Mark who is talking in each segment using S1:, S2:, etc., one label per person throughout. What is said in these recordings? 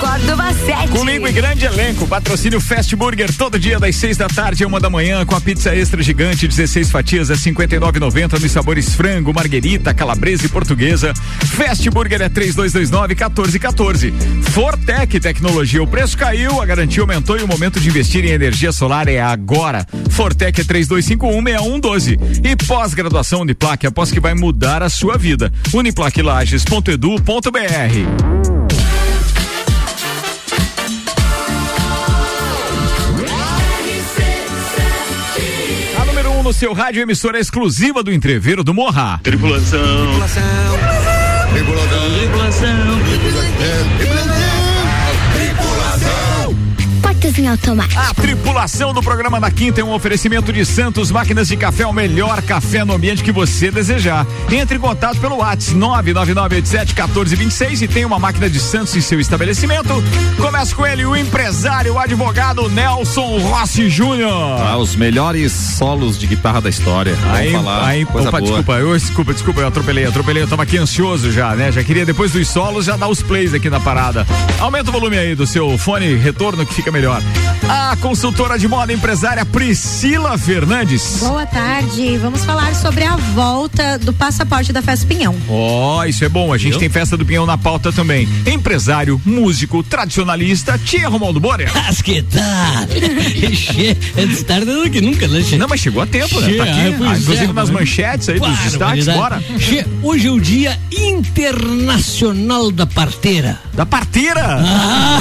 S1: Córdoba 7.
S2: Comigo e grande elenco, patrocínio Fast Burger todo dia das 6 da tarde a uma da manhã com a pizza extra gigante, 16 fatias a 59,90 nos sabores frango, marguerita, calabresa e portuguesa. Fast Burger é 3229 1414. Fortec Tecnologia, o preço caiu, a garantia aumentou e o momento de investir em energia solar é agora. Fortec é 3251 6112. E pós-graduação Uniplaque, após que vai mudar a sua vida. uniplaquilages.edu.br. no seu rádio emissora exclusiva do entreveiro do Morra.
S3: Tripulação. Tripulação. Tripulação. Tripulação.
S2: Em automático. A tripulação do programa da Quinta é um oferecimento de Santos Máquinas de Café, o melhor café no ambiente que você desejar. Entre em contato pelo WhatsApp 999871426 e tem uma máquina de Santos em seu estabelecimento. Começa com ele, o empresário, o advogado Nelson Rossi Júnior.
S4: Ah, os melhores solos de guitarra da história.
S2: Aí, falar. Aí, coisa opa, boa. desculpa, eu, desculpa, desculpa, eu atropelei, atropelei, eu tava aqui ansioso já, né? Já queria depois dos solos já dar os plays aqui na parada. Aumenta o volume aí do seu fone retorno que fica melhor melhor. A consultora de moda empresária Priscila Fernandes.
S5: Boa tarde. Vamos falar sobre a volta do passaporte da Festa Pinhão.
S2: Ó, oh, isso é bom. A gente tem Festa do Pinhão na pauta também. Empresário, músico, tradicionalista, Tia Romualdo Borer.
S6: Mas que tal? Antes tarde do que nunca, né,
S2: Não, mas chegou a tempo, né? Tá aqui, ah, inclusive é, nas manchetes aí claro, dos destaques, bora.
S6: Che, hoje é o dia internacional da parteira.
S2: Da parteira? Ah.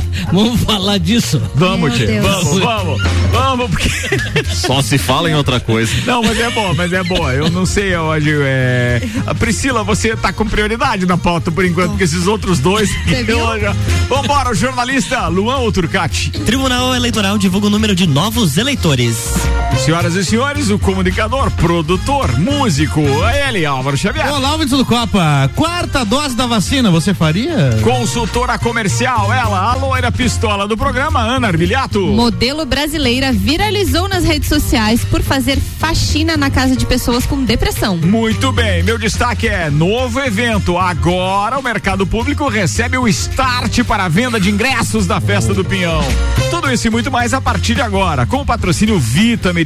S6: Vamos falar disso.
S2: Vamos, Tchê. Vamos, vamos. Vamos, porque.
S4: Só se fala em outra coisa.
S2: Não, mas é bom, mas é boa. Eu não sei hoje. É... A Priscila, você tá com prioridade na pauta por enquanto, porque esses outros dois. Já... Vambora, o jornalista Luan Turcati.
S7: Tribunal Eleitoral divulga o número de novos eleitores.
S2: Senhoras e senhores, o comunicador, produtor, músico, é ele, Álvaro Xavier.
S8: Olá, Vitor do Copa. Quarta dose da vacina, você faria?
S2: Consultora comercial, ela, a loira pistola do programa, Ana Arbilhato.
S5: Modelo brasileira viralizou nas redes sociais por fazer faxina na casa de pessoas com depressão.
S2: Muito bem, meu destaque é novo evento. Agora o mercado público recebe o start para a venda de ingressos da festa do Pinhão. Tudo isso e muito mais a partir de agora, com o patrocínio Vita Medicina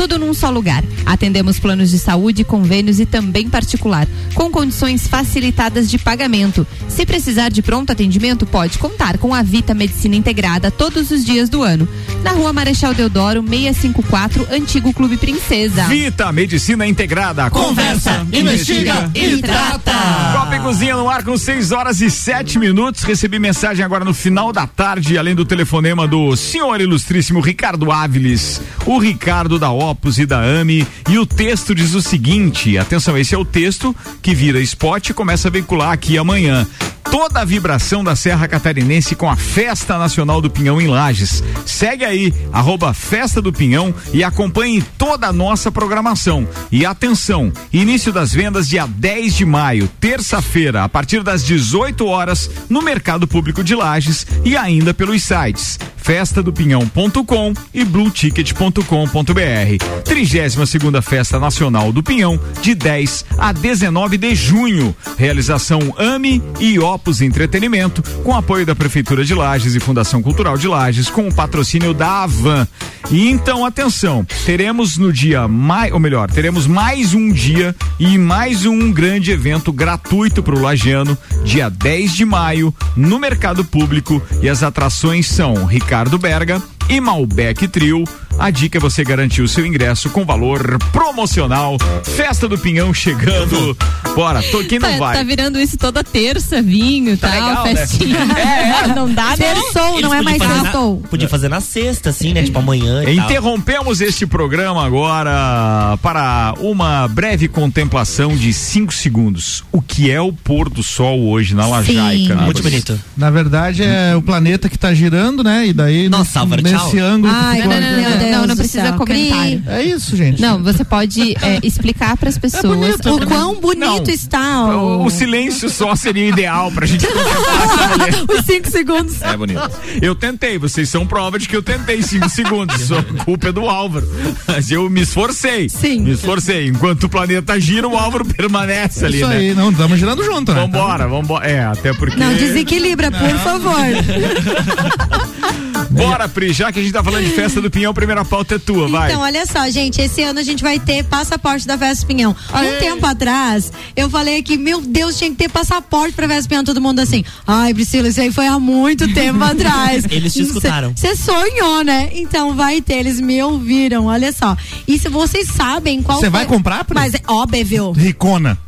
S5: Tudo num só lugar. Atendemos planos de saúde, convênios e também particular, com condições facilitadas de pagamento. Se precisar de pronto atendimento, pode contar com a Vita Medicina Integrada todos os dias do ano. Na rua Marechal Deodoro, 654, Antigo Clube Princesa.
S2: Vita Medicina Integrada.
S6: Conversa, investiga e trata.
S2: Copa e Cozinha no ar com 6 horas e 7 minutos. Recebi mensagem agora no final da tarde, além do telefonema do senhor ilustríssimo Ricardo Áviles, o Ricardo da Opus e da AMI. E o texto diz o seguinte: atenção, esse é o texto que vira spot e começa a veicular aqui amanhã toda a vibração da Serra Catarinense com a Festa Nacional do Pinhão em Lages. Segue aí, arroba Festa do Pinhão e acompanhe toda a nossa programação. E atenção, início das vendas dia 10 de maio, terça-feira, a partir das 18 horas, no Mercado Público de Lages e ainda pelos sites festadopinhão.com e blueticket.com.br. 32 segunda Festa Nacional do Pinhão, de 10 a 19 de junho. Realização AME e Opus Entretenimento, com apoio da Prefeitura de Lages e Fundação Cultural de Lages, com o patrocínio da Avan. E então, atenção, teremos no dia mais, ou melhor, teremos mais um dia e mais um grande evento gratuito para o Lagiano, dia 10 de maio, no Mercado Público. E as atrações são Ricardo Berga e Malbec Trio, A dica é você garantir o seu ingresso com valor promocional. Festa do Pinhão chegando. Bora, tô, quem não
S5: Tá,
S2: vai?
S5: tá virando isso toda terça, vinho e
S2: Tá
S5: tal,
S2: legal, né?
S5: festinha.
S2: É, é.
S5: Não dá, né?
S1: Terçou, não é mais sextou.
S7: Podia fazer na sexta, assim, né? Tipo amanhã e tal.
S2: Interrompemos este programa agora para uma breve contemplação de cinco segundos. O que é o pôr do sol hoje na Lajaica?
S7: Muito
S2: amigos?
S7: bonito.
S8: Na verdade, é o planeta que tá girando, né? E daí,
S7: Nossa,
S8: nesse,
S7: Álvaro,
S8: nesse
S7: tchau.
S8: ângulo.
S1: Ai,
S5: Não, não, não, não,
S1: Deus
S5: não, não precisa
S1: céu,
S5: comentário.
S8: É isso, gente.
S5: Não, você pode é, explicar para as pessoas.
S8: bonito,
S1: O quão bonito
S2: Não.
S1: está
S2: O,
S1: o...
S2: silêncio só seria ideal pra gente contemplar essa mulher.
S1: Os cinco segundos.
S4: É bonito.
S2: Eu tentei, vocês são prova de que eu tentei cinco segundos. Só a culpa é do Álvaro. Mas eu me esforcei.
S1: Sim.
S2: Me esforcei. Enquanto o planeta gira, o Álvaro permanece ali,
S8: Isso
S2: né?
S8: aí, não, estamos girando junto, né?
S2: Vambora, vambora. É, até porque.
S1: Não, desequilibra, por favor.
S2: Bora, Pri, já que a gente tá falando de festa do Pinhão, a primeira pauta é tua, vai.
S1: Então, olha só, gente, esse ano a gente vai ter passaporte da Festa Pinhão. Um tempo atrás, eu falei que, meu Deus, tinha que ter passaporte pra Festa Pinhão. Todo mundo assim, ai, Priscila, isso aí foi há muito tempo atrás.
S7: Eles te escutaram.
S1: Você sonhou, né? Então vai ter, eles me ouviram, olha só. E se vocês sabem qual
S8: Você vai comprar, Pri?
S1: Mas é óbvio.
S8: Ricona.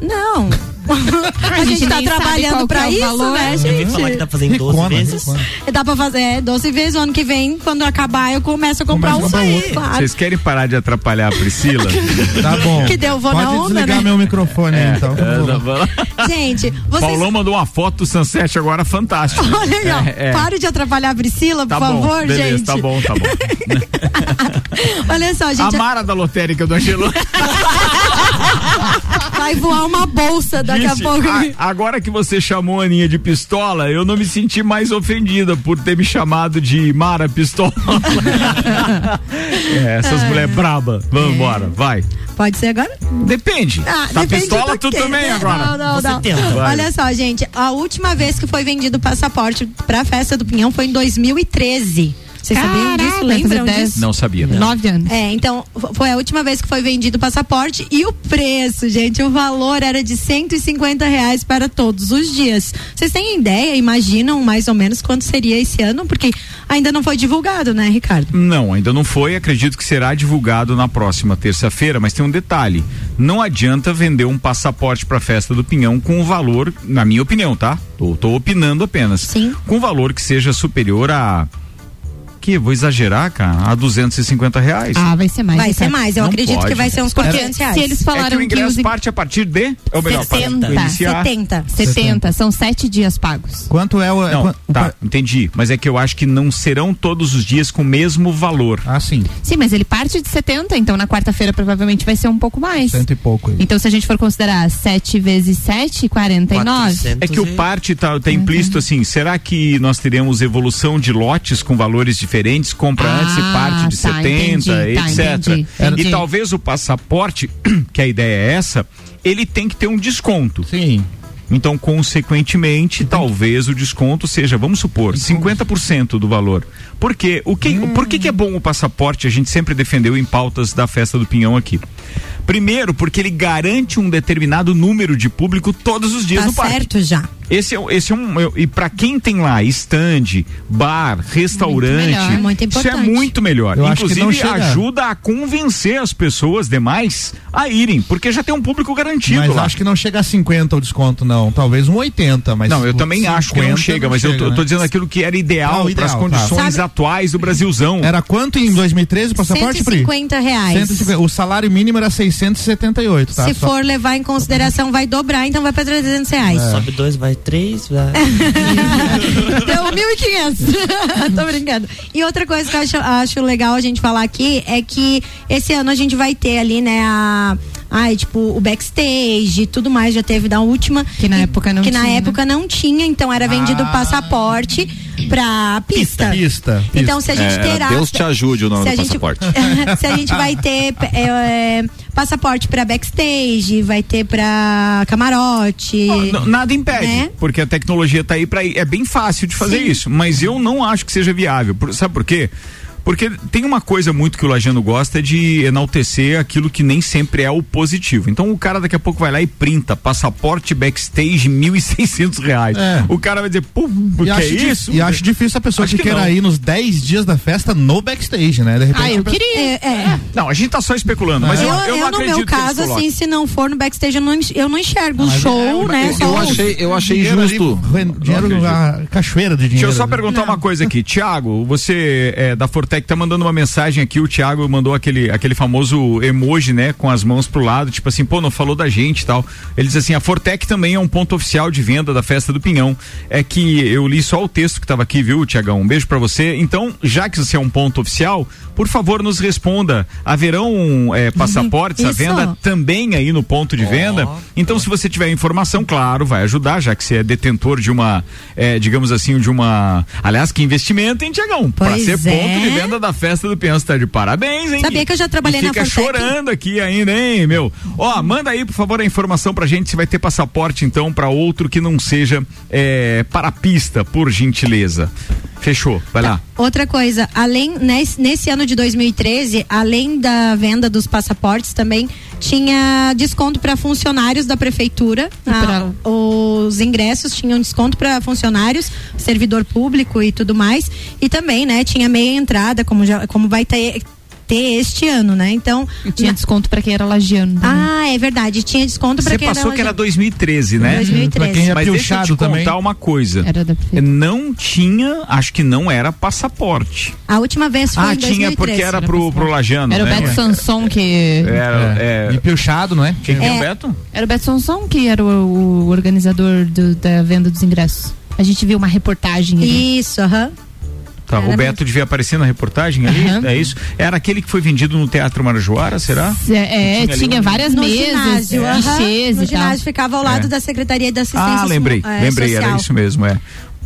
S1: Não. A gente
S5: gente
S1: tá
S5: sabe
S1: trabalhando pra
S5: é
S1: isso,
S5: valor.
S1: né,
S7: Eu ouvi falar que
S1: gente?
S7: dá pra fazer em 12
S8: Ricona,
S7: vezes.
S8: Ricona.
S1: Dá pra fazer, é, 12 vezes o ano que vem, quando acabar, eu começo a comprar
S8: Começa a
S1: um aí,
S8: outro.
S1: claro.
S2: Vocês querem parar de atrapalhar a Priscila?
S8: Tá bom.
S1: Que deu, vou
S8: Pode
S1: na onda,
S8: desligar
S1: né?
S8: meu microfone aí, então.
S2: É,
S8: Vou-
S2: tá.
S1: Gente, vocês.
S2: Paulão mandou uma foto do Sunset agora fantástica.
S1: Olha aí, ó.
S2: É, é.
S1: Pare de atrapalhar a Priscila, por
S2: Tá bom,
S1: favor,
S2: beleza,
S1: gente.
S2: tá bom, tá bom.
S1: Olha só,
S2: A
S1: gente,
S2: Mara da lotérica do Angelo.
S1: vai voar uma bolsa daqui
S2: disse,
S1: a pouco.
S2: "A- agora que você chamou a Aninha de pistola, eu não me senti mais ofendida por ter me chamado de Mara Pistola. é, essas mulheres braba. Vamos embora, vai.
S1: Pode ser agora?
S2: Depende.
S1: Ah,
S2: tá
S1: depende
S2: pistola tu
S1: quê,
S2: também
S1: né?
S2: agora.
S1: Não, não,
S7: Você
S1: não.
S7: tenta.
S1: Olha só, gente, a última vez que foi vendido o passaporte pra festa do Pinhão foi em 2013. Vocês sabiam disso?
S5: Caraca,
S1: Lembram disso?
S2: Não sabia.
S5: Nove anos.
S1: É, então foi a última vez que foi vendido o passaporte e o preço, gente, o valor era de 150 reais para todos os dias. Vocês têm ideia, imaginam mais ou menos quanto seria esse ano? Porque ainda não foi divulgado, né, Ricardo?
S2: Não, ainda não foi. Acredito que será divulgado na próxima terça-feira, mas tem um detalhe. Não adianta vender um passaporte para a festa do Pinhão com um valor, na minha opinião, tá? Tô, tô opinando apenas.
S1: Sim.
S2: Com um valor que seja superior a. Que? Vou exagerar, cara? A 250 reais.
S5: Ah, vai ser mais.
S1: Vai ser
S5: Ricardo.
S1: mais, eu
S2: Não
S1: acredito
S2: pode.
S1: que vai ser uns
S5: Porque
S1: 400 reais.
S5: se eles
S2: é que
S5: falaram
S2: o
S5: que,
S2: ingresso
S5: os
S2: parte a partir de. Ou melhor, para
S1: 70,
S2: iniciar.
S1: 70.
S5: 70, são sete dias pagos.
S8: Quanto é o. é
S2: Não,
S8: quan- o
S2: tá, entendi. Mas é que eu acho que não serão todos os dias com o mesmo valor.
S8: Ah, sim.
S5: Sim, mas ele parte de 70, então na quarta-feira provavelmente vai ser um pouco mais.
S8: Cento e pouco aí.
S5: Então se a gente for considerar 7 vezes 7, 49.
S7: 400
S2: É que o parte tá, tá implícito assim, será que nós teremos evolução de lotes com valores diferentes, compra
S5: Ah,
S2: antes e parte de
S5: tá,
S2: 70,
S5: entendi, tá,
S2: etc.
S5: entendi, entendi.
S2: E talvez o passaporte, que a ideia é essa, ele tem que ter um desconto.
S8: Sim.
S2: Então, consequentemente, talvez o desconto seja, vamos supor, 50% do valor. Por quê? O que, Por que, que é bom o passaporte? A gente sempre defendeu em pautas da festa do Pinhão aqui. Primeiro, porque ele garante um determinado número de público todos os dias
S1: Tá
S2: no parque.
S1: certo já.
S2: Esse é, esse é um. eu- e para quem tem lá stand, bar, restaurante,
S5: melhor,
S1: é muito
S2: isso é muito melhor.
S8: Eu acho que
S2: Inclusive,
S8: não chega-
S2: ajuda a convencer as pessoas demais a irem, porque já tem um público garantido
S8: Mas
S2: lá.
S8: acho que não chega a 50 o desconto, não. Talvez um 80, mas.
S2: Não, eu também acho que não
S8: 50
S2: chega, mas eu tô,
S8: chega,
S2: tô
S8: né?
S2: dizendo aquilo que era ideal para
S8: ideal,
S2: as
S8: tá.
S2: condições
S1: Sabe-
S2: atuais do Brasilzão.
S8: Era quanto em 2013 o passaporte, Pri?
S1: 150 reais.
S8: 150. O salário mínimo era 678, tá?
S1: Se
S8: Só-
S1: for levar em consideração, vai dobrar, então vai pra 300 reais.
S7: Sobe dois, vai três, vai.
S1: Deu 1.500. Tô brincando. E outra coisa que eu acho, acho legal a gente falar aqui é que esse ano a gente vai ter ali, né, a. Ai, tipo, o backstage e tudo mais, já teve da última.
S5: Que na
S1: E-
S5: época não
S1: Que na
S5: tinha, né?
S1: época não tinha, então era vendido
S8: Ah.
S1: passaporte pra pista.
S8: Pista.
S1: Então se a gente
S4: É,
S1: terá.
S4: Deus te ajude o nome
S1: se a
S4: do
S1: gente,
S4: passaporte.
S1: se a gente vai ter é, é, passaporte pra backstage, vai ter pra camarote.
S2: N- Nada impede,
S1: Né?
S2: porque a tecnologia tá aí para é bem fácil de fazer
S1: Sim.
S2: isso, mas eu não acho que seja viável. Por- sabe por quê? Porque tem uma coisa muito que o Lajano gosta é de enaltecer aquilo que nem sempre é o positivo. Então o cara daqui a pouco vai lá e printa passaporte backstage 1.600 reais.
S8: É.
S2: O cara vai dizer, pô, o
S8: E
S2: que
S8: acho,
S2: é isso?
S8: e acho difícil a pessoa
S2: Acho
S8: que,
S2: que
S8: queira
S2: não.
S8: ir nos 10 dias da festa no backstage, né? De repente,
S5: Ah, eu queria.
S1: É, é.
S2: Não, a gente tá só especulando, mas eu,
S1: Eu,
S2: eu,
S1: eu,
S2: não
S1: no meu caso, assim, se não for no backstage, eu não, eu não enxergo o
S8: mas
S1: show,
S8: é,
S1: né?
S4: Eu, achei, eu achei
S8: dinheiro ali,
S4: justo.
S8: ren- dinheiro,
S2: acredito.
S8: a cachoeira de
S2: Deixa
S8: dinheiro.
S2: eu só perguntar uma coisa aqui. Tiago, você é, da Fortec tá mandando uma mensagem aqui. O Tiago mandou aquele, aquele famoso emoji, né? Com as mãos pro lado, tipo assim, pô, não falou da gente e tal. Ele diz assim: a Fortec também é um ponto oficial de venda da festa do Pinhão. É que eu li só o texto que tava aqui, viu, Tiagão? Um beijo pra você. Então, já que você é um ponto oficial, por favor, nos responda. Haverão é, passaportes à venda também aí no ponto de venda? Então, se você tiver informação, claro, vai ajudar, já que você é detentor de uma, é, digamos assim, de uma. Aliás, que investimento, hein, Tiagão? Pra ser
S1: é.
S2: ponto de venda da festa do Pinhão, você tá de parabéns, hein?
S1: Sabia que eu já trabalhei
S2: e
S1: na
S2: fica chorando aqui ainda, hein, meu? Ó, manda aí, por favor, a informação pra gente se vai ter passaporte, então, pra outro que não seja é, para a pista, por gentileza. Fechou, vai lá.
S1: Outra coisa, além nesse, nesse ano de 2013, além da venda dos passaportes, também tinha desconto para funcionários da prefeitura. Ah, os ingressos tinham desconto para funcionários, servidor público e tudo mais. E também, né, tinha meia entrada, como já, como vai ter ter este ano, né? Então,
S5: E tinha
S1: na-
S5: desconto pra quem era lagiano. também.
S1: Ah, é verdade, tinha desconto para
S2: Você
S1: quem
S2: passou que era
S1: era
S2: 2013, né?
S1: 2013.
S8: Pra quem é
S2: Mas deixa eu te
S8: piochado
S2: contar
S8: também.
S2: uma coisa.
S5: Era da prefeitura.
S2: Não tinha, acho que não era passaporte.
S1: A última vez foi
S2: Ah,
S1: em
S2: tinha
S1: 2013.
S2: porque era
S5: era
S2: pro, pro Lajano,
S5: Era o
S2: né?
S5: Beto Sanson que.
S2: Era,
S8: É.
S2: é,
S8: E piochado, não é?
S2: Quem que é o
S1: É.
S2: Beto?
S5: Era o Beto Sanson que era o, o organizador do- da venda dos ingressos. A gente viu uma reportagem ali.
S1: Isso, aham.
S2: Tá, o
S1: Era
S2: Beto devia aparecer na reportagem ali,
S5: Aham.
S2: é isso? Era aquele que foi vendido no Teatro Marajoara, será?
S5: É, é,
S2: Tinha
S5: tinha
S2: um-
S5: várias
S1: No
S5: mesas,
S1: ginásio, aham.
S5: guichês
S1: No
S5: e tal.
S1: ginásio ficava ao lado
S2: É.
S1: da Secretaria da Assistência
S2: Ah, lembrei,
S1: é,
S2: lembrei, era
S1: Social.
S2: isso mesmo, é.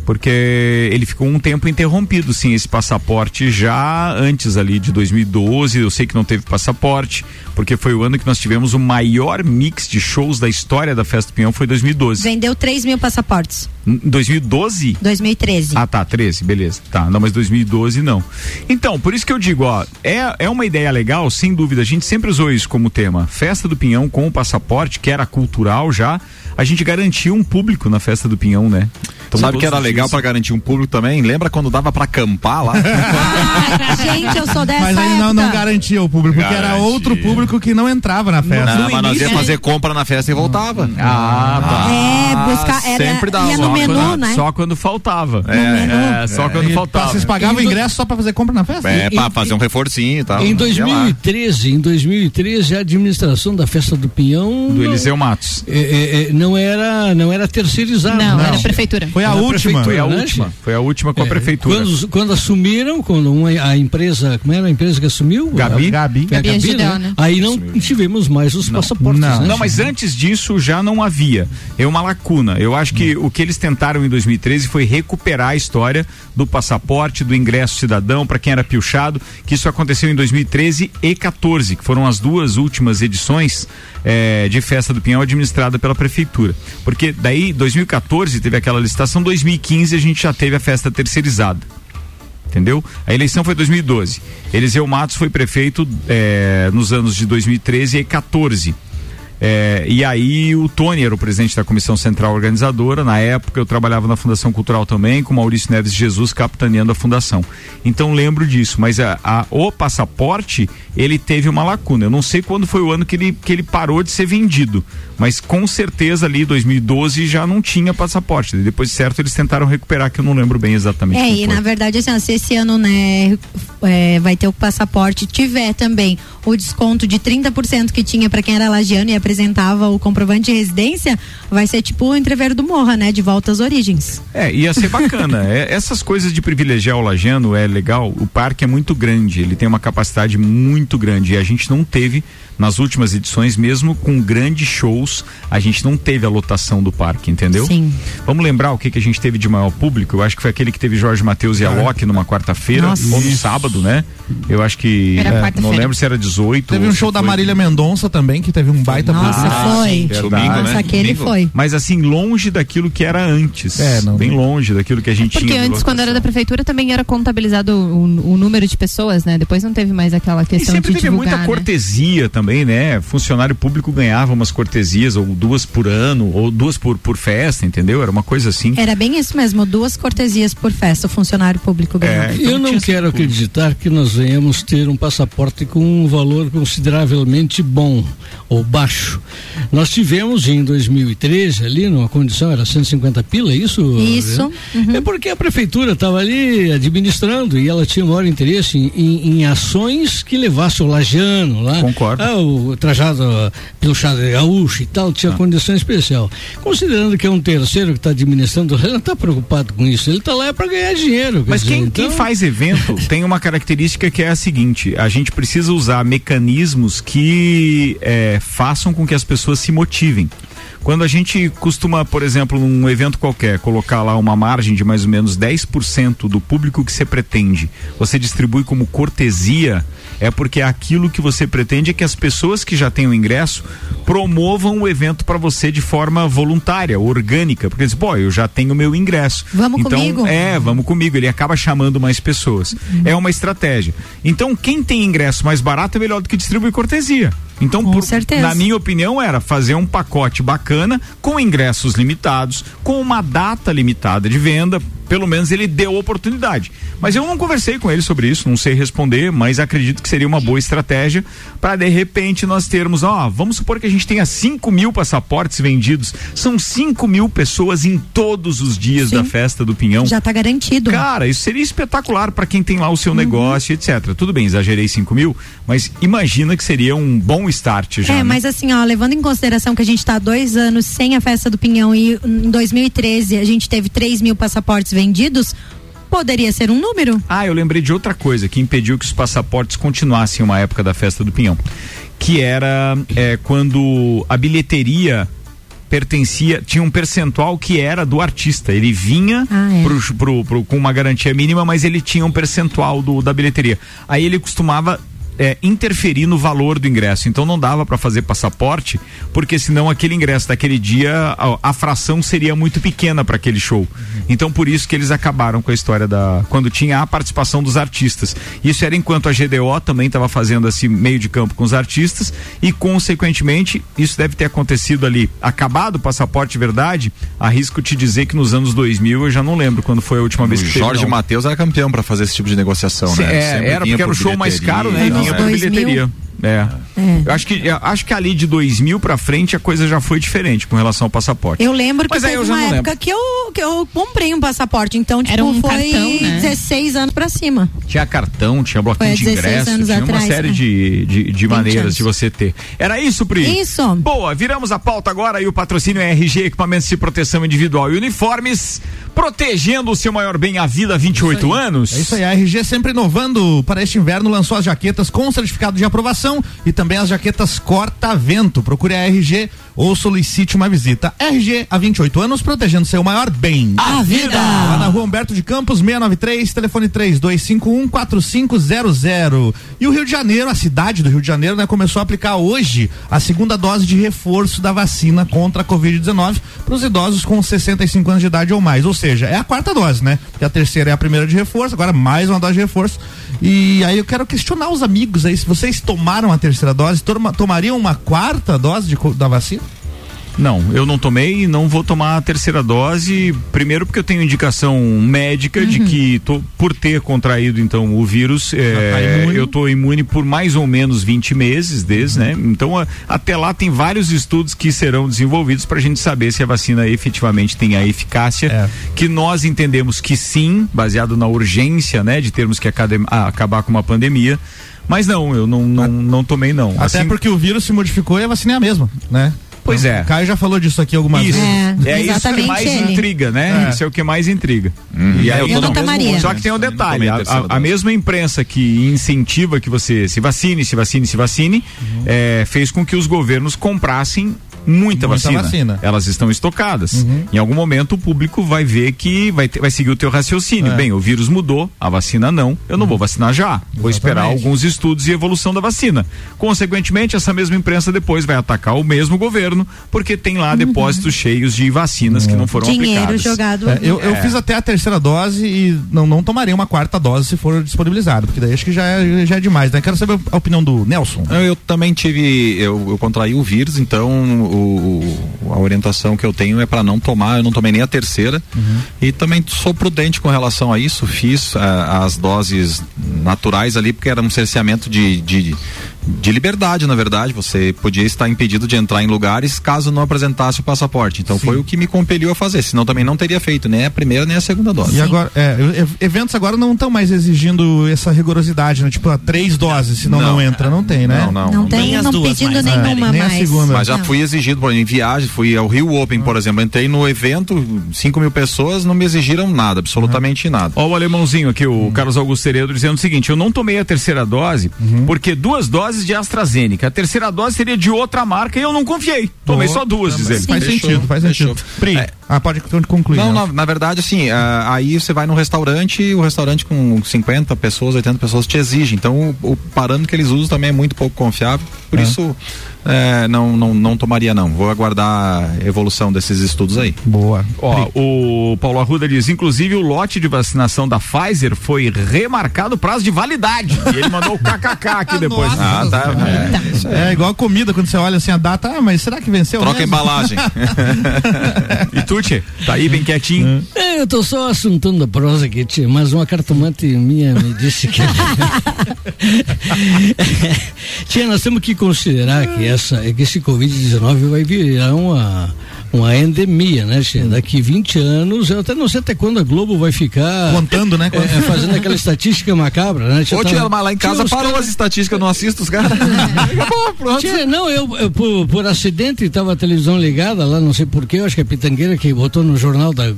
S2: Porque ele ficou um tempo interrompido, sim, esse passaporte já antes ali de 2012. Eu sei que não teve passaporte, porque foi o ano que nós tivemos o maior mix de shows da história da Festa do Pinhão, foi 2012.
S1: Vendeu 3 mil passaportes.
S2: Em 2012?
S1: 2013.
S2: Ah, tá, 13, beleza. Tá, não, mas 2012 não. Então, por isso que eu digo, ó, é, é uma ideia legal, sem dúvida. A gente sempre usou isso como tema. Festa do Pinhão com o passaporte, que era cultural já. A gente garantiu um público na Festa do Pinhão, né? Então,
S4: Sabe que era legal pra garantir um público também? Lembra quando dava pra acampar lá?
S1: Ah, gente, eu sou dessa
S8: Mas aí não, não garantia o público, porque era
S4: Garantia.
S8: outro público que não entrava na festa.
S4: Não, mas nós ia fazer compra na festa e voltava.
S2: Ah, tá.
S1: É, buscar. Era,
S4: sempre dá
S1: ia
S4: só
S1: no menu,
S2: quando,
S1: né?
S2: Só quando faltava.
S1: menu.
S2: É, só quando
S8: E
S2: faltava.
S8: Vocês pagavam ingresso só pra fazer compra na festa?
S4: É, pra
S6: e-
S4: fazer um reforcinho e tal.
S6: Em
S4: Ia lá.
S6: 2013, em 2013, a administração da festa do Pinhão
S2: Do Eliseu Matos.
S6: é, é, é, não era não era terceirizada.
S5: Não,
S6: né?
S5: era prefeitura.
S8: Foi a
S6: Era
S8: última.
S2: Foi a
S6: né,
S2: última.
S6: Che?
S2: Foi a última com a
S6: É,
S2: prefeitura.
S6: Quando, quando assumiram, quando uma, a empresa, como era a empresa que assumiu?
S2: Gabi.
S6: A,
S8: Gabi.
S6: a
S5: Gabi Agidel, né?
S6: Aí não tivemos mais os passaportes.
S8: Não.
S6: né,
S2: Não, mas antes disso já não havia. É uma lacuna. Eu acho que o que eles tentaram em 2013 foi recuperar a história do passaporte, do ingresso cidadão para quem era piochado, que isso aconteceu em 2013 e 14, que foram as duas últimas edições eh, de Festa do Pinhão administrada pela prefeitura. Porque daí 2014 teve aquela licitação, 2015 a gente já teve a festa terceirizada entendeu? A eleição foi 2012. Eliseu Matos foi prefeito eh, nos anos de 2013 e 14. É, e aí o Tony era o presidente da comissão central organizadora. Na época eu trabalhava na Fundação Cultural também, com Maurício Neves Jesus capitaneando a fundação. Então lembro disso, mas a, a- o passaporte ele teve uma lacuna. Eu não sei quando foi o ano que ele, que ele parou de ser vendido, mas com certeza ali 2012 já não tinha passaporte. Depois certo eles tentaram recuperar que eu não lembro bem exatamente.
S1: É, e
S2: foi.
S1: na verdade, assim, se esse ano, né, é, vai ter o passaporte, tiver também o desconto de 30% que tinha pra quem era lagiano e apresentava o comprovante de residência, vai ser tipo o entreveiro do Morra, né, de volta às origens.
S2: É, ia ser bacana. É, essas coisas de privilegiar o Lajano é legal. O parque é muito grande, ele tem uma capacidade muito grande e a gente não teve Nas últimas edições, mesmo com grandes shows, a gente não teve a lotação do parque, entendeu?
S1: Sim.
S2: Vamos lembrar o que, que a gente teve de maior público? Eu acho que foi aquele que teve Jorge Matheus e a Loki numa quarta-feira, ou no sábado, né? Eu acho que.
S5: Era
S2: é, não lembro se era 18.
S8: Teve um show da Marília Mendonça também, que teve um baita
S1: Nossa,
S8: público.
S1: foi.
S2: verdade.
S4: Domingo,
S1: Nossa,
S4: né?
S1: aquele
S4: Domingo.
S1: foi.
S2: Mas assim, longe daquilo que era antes.
S8: É, não-
S2: Bem longe daquilo que a gente
S5: Porque
S2: tinha. de
S5: antes, quando era da prefeitura, também era contabilizado o, o número de pessoas, né? Depois não teve mais aquela
S2: E
S5: questão
S2: sempre
S5: de
S2: teve
S5: divulgar,
S2: muita
S5: né?
S2: cortesia também, né? Funcionário público ganhava umas cortesias, ou duas por ano, ou duas por, por festa, entendeu? Era uma coisa assim.
S1: Era bem isso mesmo, duas cortesias por festa, o funcionário público ganhou.
S2: É, então
S6: Eu não quero
S2: público.
S6: acreditar que nós venhamos ter um passaporte com um valor consideravelmente bom ou baixo. Nós tivemos em 2013 ali, numa condição, era 150 pila, é isso?
S1: Isso, uhum.
S6: É porque a prefeitura estava ali administrando e ela tinha maior interesse em, em- em ações que levasse o lajano lá.
S2: Concordo.
S6: Ah, o trajado ah, pelo chá de gaúcho e tal, tinha condição especial. Considerando que é um terceiro que está administrando, ele não está preocupado com isso. Ele está lá para ganhar dinheiro.
S2: Mas
S6: dizer,
S2: quem,
S6: então-
S2: quem faz evento tem uma característica que é a seguinte: a gente precisa usar mecanismos que eh, façam com que as pessoas se motivem. Quando a gente costuma, por exemplo, num evento qualquer, colocar lá uma margem de mais ou menos 10% do público que você pretende, você distribui como cortesia, é porque aquilo que você pretende é que as pessoas que já têm o ingresso promovam o evento para você de forma voluntária, orgânica, porque diz, pô, eu já tenho meu ingresso.
S1: Vamos
S2: então,
S1: comigo?
S2: É, vamos comigo. Ele acaba chamando mais pessoas.
S1: Uhum.
S2: É uma estratégia. Então, quem tem ingresso mais barato é melhor do que distribuir cortesia. Então, por- na minha opinião, era fazer um pacote bacana, com ingressos limitados, com uma data limitada de venda. Pelo menos ele deu oportunidade. Mas eu não conversei com ele sobre isso, não sei responder, mas acredito que seria uma boa estratégia para de repente nós termos, ó, vamos supor que a gente tenha 5 mil passaportes vendidos. São 5 mil pessoas em todos os dias
S1: Sim.
S2: da festa do Pinhão.
S1: Já tá garantido.
S2: Cara, isso seria espetacular para quem tem lá o
S1: Uhum.
S2: seu negócio, etc. Tudo bem, exagerei 5 mil, mas imagina que seria um bom start já.
S1: É,
S2: né?
S1: mas assim, ó, levando em consideração que a gente tá há dois anos sem a festa do Pinhão e em 2013 a gente teve 3 mil passaportes vendidos, poderia ser um número?
S2: Ah, eu lembrei de outra coisa que impediu que os passaportes continuassem uma época da festa do Pinhão, que era é, quando a bilheteria pertencia, tinha um percentual que era do artista. Ele vinha
S1: Ah, é.
S2: pro- pro- pro- com uma garantia mínima, mas ele tinha um percentual do, da bilheteria. Aí ele costumava é, interferir no valor do ingresso. Então não dava para fazer passaporte, porque senão aquele ingresso daquele dia, a, a fração seria muito pequena para aquele show. Então por isso que eles acabaram com a história da. Quando tinha a participação dos artistas. Isso era enquanto a GDO também estava fazendo esse meio de campo com os artistas e, consequentemente, isso deve ter acontecido ali. Acabado o passaporte verdade, arrisco te dizer que nos anos 2000 eu já não lembro quando foi a última vez
S4: O
S2: que teve,
S4: Jorge
S2: não.
S4: Matheus era campeão pra fazer esse tipo de negociação,
S2: Sim,
S4: né?
S2: é,
S4: Sempre
S2: era porque era o show mais caro, né? Por
S1: 2000.
S2: bilheteria. É.
S1: É.
S2: Eu acho que eu acho que ali de 2000 pra frente a coisa já foi diferente com relação ao passaporte.
S1: Eu lembro que
S2: Mas
S1: teve uma época
S2: lembro.
S1: que eu, que eu comprei um passaporte, então, tipo,
S5: Era um
S1: foi
S5: cartão, né?
S1: 16 anos pra cima.
S2: Tinha cartão, tinha bloquinho de
S1: 16
S2: ingresso,
S1: anos
S2: tinha uma
S1: atrás,
S2: série
S1: é.
S2: de, de, de maneiras
S1: anos.
S2: de você ter. Era isso, Pri?
S1: Isso.
S2: Boa, viramos a pauta agora e o patrocínio é RG Equipamentos de Proteção Individual e Uniformes, protegendo o seu maior bem a vida há 28 anos.
S8: É isso aí, a RG sempre inovando para este inverno, lançou as jaquetas com certificado de aprovação e também as jaquetas corta-vento. Procure a RG ou solicite uma visita. RG há 28 anos, protegendo seu maior bem.
S1: A vida!
S8: Lá na rua Humberto de Campos, 693, telefone 3251-4500. E o Rio de Janeiro, a cidade do Rio de Janeiro, né, começou a aplicar hoje a segunda dose de reforço da vacina contra a Covid-19 para os idosos com 65 anos de idade ou mais. Ou seja, é a quarta dose, né? Porque a terceira é a primeira de reforço, agora mais uma dose de reforço. E aí eu quero questionar os amigos aí, se vocês tomaram a terceira dose, toma- tomariam uma quarta dose de da vacina?
S2: Não, eu não tomei e não vou tomar a terceira dose. Primeiro porque eu tenho indicação médica de que tô, por ter contraído então o vírus, é,
S8: imune.
S2: eu tô imune por mais ou menos 20 meses desde, né? Então a- até lá tem vários estudos que serão desenvolvidos para a gente saber se a vacina efetivamente tem a eficácia
S8: É.
S2: que nós entendemos que sim, baseado na urgência, né, de termos que ah, acabar com uma pandemia. Mas não, eu não, não, não tomei não.
S8: Até
S2: Assim-
S8: porque o vírus se modificou e a vacina é a mesma, né?
S2: Pois é.
S8: O Caio já falou disso aqui algumas
S2: Isso.
S8: vezes.
S1: É,
S2: É, isso que mais
S1: ele.
S2: intriga, né?
S8: É.
S2: Isso é o que mais intriga.
S4: Uhum.
S2: E
S4: É,
S2: aí,
S4: eu tô mesmo bote,
S2: Só que tem um detalhe, a, a- a mesma imprensa que incentiva que você se vacine, se vacine, se vacine, é, fez com que os governos comprassem muita,
S8: Muita
S2: vacina.
S8: vacina.
S2: Elas estão estocadas. Em algum momento o público vai ver que vai, ter- vai seguir o teu raciocínio.
S8: É.
S2: Bem, o vírus mudou, a vacina não, eu não vou vacinar já. Vou esperar
S8: Exatamente.
S2: alguns estudos e evolução da vacina. Consequentemente, essa mesma imprensa depois vai atacar o mesmo governo, porque tem lá depósitos cheios de vacinas que não foram
S1: Dinheiro
S2: aplicadas.
S1: jogado.
S8: É, eu, eu
S2: É.
S8: fiz até a terceira dose e não, não tomaria uma quarta dose se for disponibilizado, porque daí acho que já é, já é demais, né? Quero saber a opinião do Nelson.
S4: Eu, eu também tive, eu, eu contraí o vírus, então o, a orientação que eu tenho é para não tomar, eu não tomei nem a terceira. E também sou prudente com relação a isso, fiz ah, as doses naturais ali porque era um cerceamento de, de, de liberdade, na verdade, você podia estar impedido de entrar em lugares caso não apresentasse o passaporte, então foi o que me compeliu a fazer, senão também não teria feito nem a primeira nem a segunda dose.
S8: E agora, é, eventos agora não estão mais exigindo essa rigorosidade, né? Tipo, a três doses, senão não,
S4: Não.
S8: entra, não tem, né?
S4: Não, não.
S1: Não tem,
S7: Nem as
S1: não
S7: duas
S1: pedindo
S7: mais,
S1: nenhuma
S8: né? Nem a
S1: mais.
S8: segunda.
S4: Mas já
S1: Não.
S4: fui exigido, por exemplo, em viagem, fui ao Rio Open, por exemplo, entrei no evento, 5 mil pessoas, não me exigiram nada, absolutamente nada.
S2: Ó, o alemãozinho aqui, o Carlos Augusto Heredo, dizendo o seguinte: eu não tomei a terceira dose porque duas doses de AstraZeneca. A terceira dose seria de outra marca e eu não confiei. Tomei
S8: Boa.
S2: só duas, diz ele.
S8: Faz
S4: Fechou,
S8: sentido, faz
S4: fechou.
S8: sentido. Pri,
S4: É.
S8: ah, pode concluir.
S4: Não, na, na verdade, assim, ah, aí você vai num restaurante e o restaurante com 50 pessoas, 80 pessoas te exige. Então, o, o parâmetro que eles usam também é muito pouco confiável. Por
S8: É.
S4: isso, eh, não, não, não tomaria, não. Vou aguardar a evolução desses estudos aí.
S8: Boa.
S2: Ó, o Paulo Arruda diz: inclusive o lote de vacinação da Pfizer foi remarcado prazo de validade. E ele mandou o kkk aqui depois.
S8: Nossa.
S4: Ah, tá. É, aí.
S8: É igual a comida, quando você olha assim a data, ah, mas será que venceu?
S4: Troca a
S8: mesmo?
S4: embalagem.
S2: E tu, Tchê? Tá aí bem quietinho.
S6: É, eu tô só assuntando a prosa aqui, tia, mas uma cartomante minha me disse que. tia, nós temos que considerar que, essa, que esse Covid-19 vai virar uma, uma endemia, né, tia? Daqui 20 anos, eu até não sei até quando a Globo vai ficar.
S8: Contando, né?
S6: é, é, fazendo aquela estatística macabra, né? tia?
S4: Ô,
S6: Tava-
S4: tia, mas lá em casa parou
S6: caras-
S4: as estatísticas, eu não assisto os caras. Acabou, pronto.
S6: Tia, não, eu, eu, por, por acidente estava a televisão ligada lá, não sei porquê, eu acho que a Pitangueira que botou no jornal da,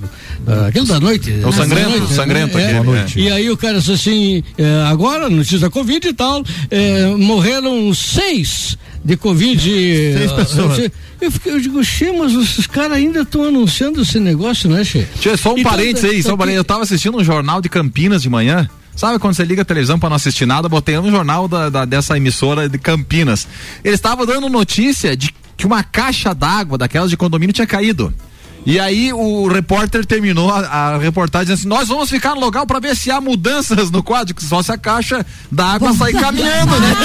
S6: aquele da noite.
S4: É o
S6: da
S4: sangrento,
S6: noite,
S4: o sangrento
S6: né?
S4: aquele,
S6: É.
S4: né?
S6: E aí o cara disse assim, é, agora, notícia da Covid e tal, é, morreram seis de Covid.
S8: Seis pessoas.
S6: Eu, eu, fiquei- eu digo, Xê, mas esses caras ainda estão anunciando esse negócio, né, Xê?
S4: Tia, só um
S6: Então,
S4: parênteses aí, só um
S6: tá-
S4: parênteses. Eu tava assistindo um jornal de Campinas de manhã. Sabe quando você liga a televisão pra não assistir nada? Botei no jornal da, da- dessa emissora de Campinas. Eles estavam dando notícia de que uma caixa d'água daquelas de condomínio tinha caído. E aí o repórter terminou a, a reportagem dizendo assim: nós vamos ficar no local pra ver se há mudanças no quadro, que só se a caixa d'água sair caminhando, né?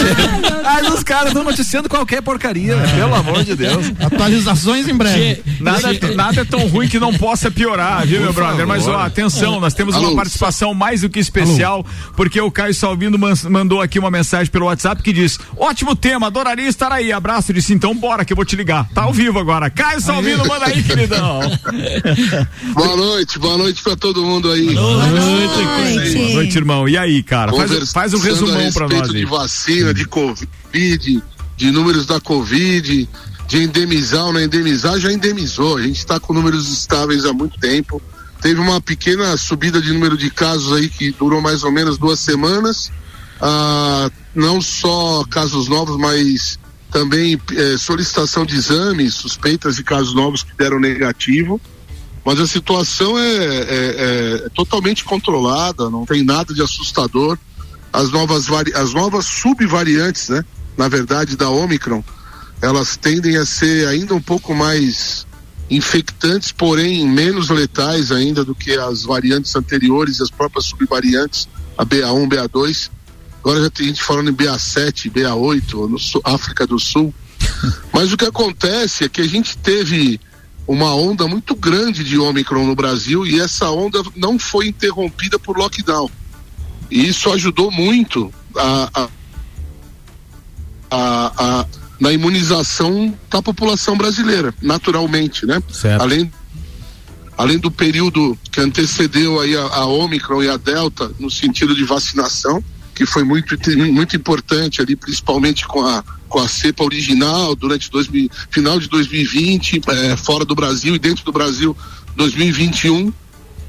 S4: Aí os caras estão noticiando qualquer porcaria, pelo amor de Deus.
S8: Atualizações em breve.
S2: Nada, nada é tão ruim que não possa piorar, viu, meu brother? Mas ó, atenção, nós temos uma
S3: Alô.
S2: participação mais do que especial, porque o Caio Salvino man- mandou aqui uma mensagem pelo WhatsApp que diz: ótimo tema, adoraria estar aí. Abraço, disse, então bora que eu vou te ligar. Tá ao vivo agora. Caio Salvino, manda aí, queridão.
S3: Boa noite, boa noite pra todo mundo aí.
S1: Boa
S2: Boa
S1: noite.
S2: noite, irmão. E aí, cara? Faz, faz um resumão pra nós aí.
S3: de vacina, de Covid, de números da Covid, de indemizar ou não indemizar, já indemizou. A gente está com números estáveis há muito tempo. Teve uma pequena subida de número de casos aí que durou mais ou menos duas semanas. Ah, não só casos novos, mas também eh, solicitação de exames, suspeitas de casos novos que deram negativo. Mas a situação é, é- é totalmente controlada, não tem nada de assustador. As novas, as novas subvariantes, né? Na verdade, da Omicron, elas tendem a ser ainda um pouco mais infectantes, porém menos letais ainda do que as variantes anteriores e as próprias subvariantes, a BA1, BA2. Agora já tem gente falando em BA7, BA8, no Sul- África do Sul. Mas o que acontece é que a gente teve uma onda muito grande de Omicron no Brasil e essa onda não foi interrompida por lockdown. E isso ajudou muito a, a, a- a- na imunização da população brasileira, naturalmente, né?
S8: Certo.
S3: Além, além do período que antecedeu aí a, a Omicron e a Delta no sentido de vacinação, que foi muito, muito importante ali, principalmente com a com a cepa original durante 2000, final de 2020, eh, fora do Brasil e dentro do Brasil 2021.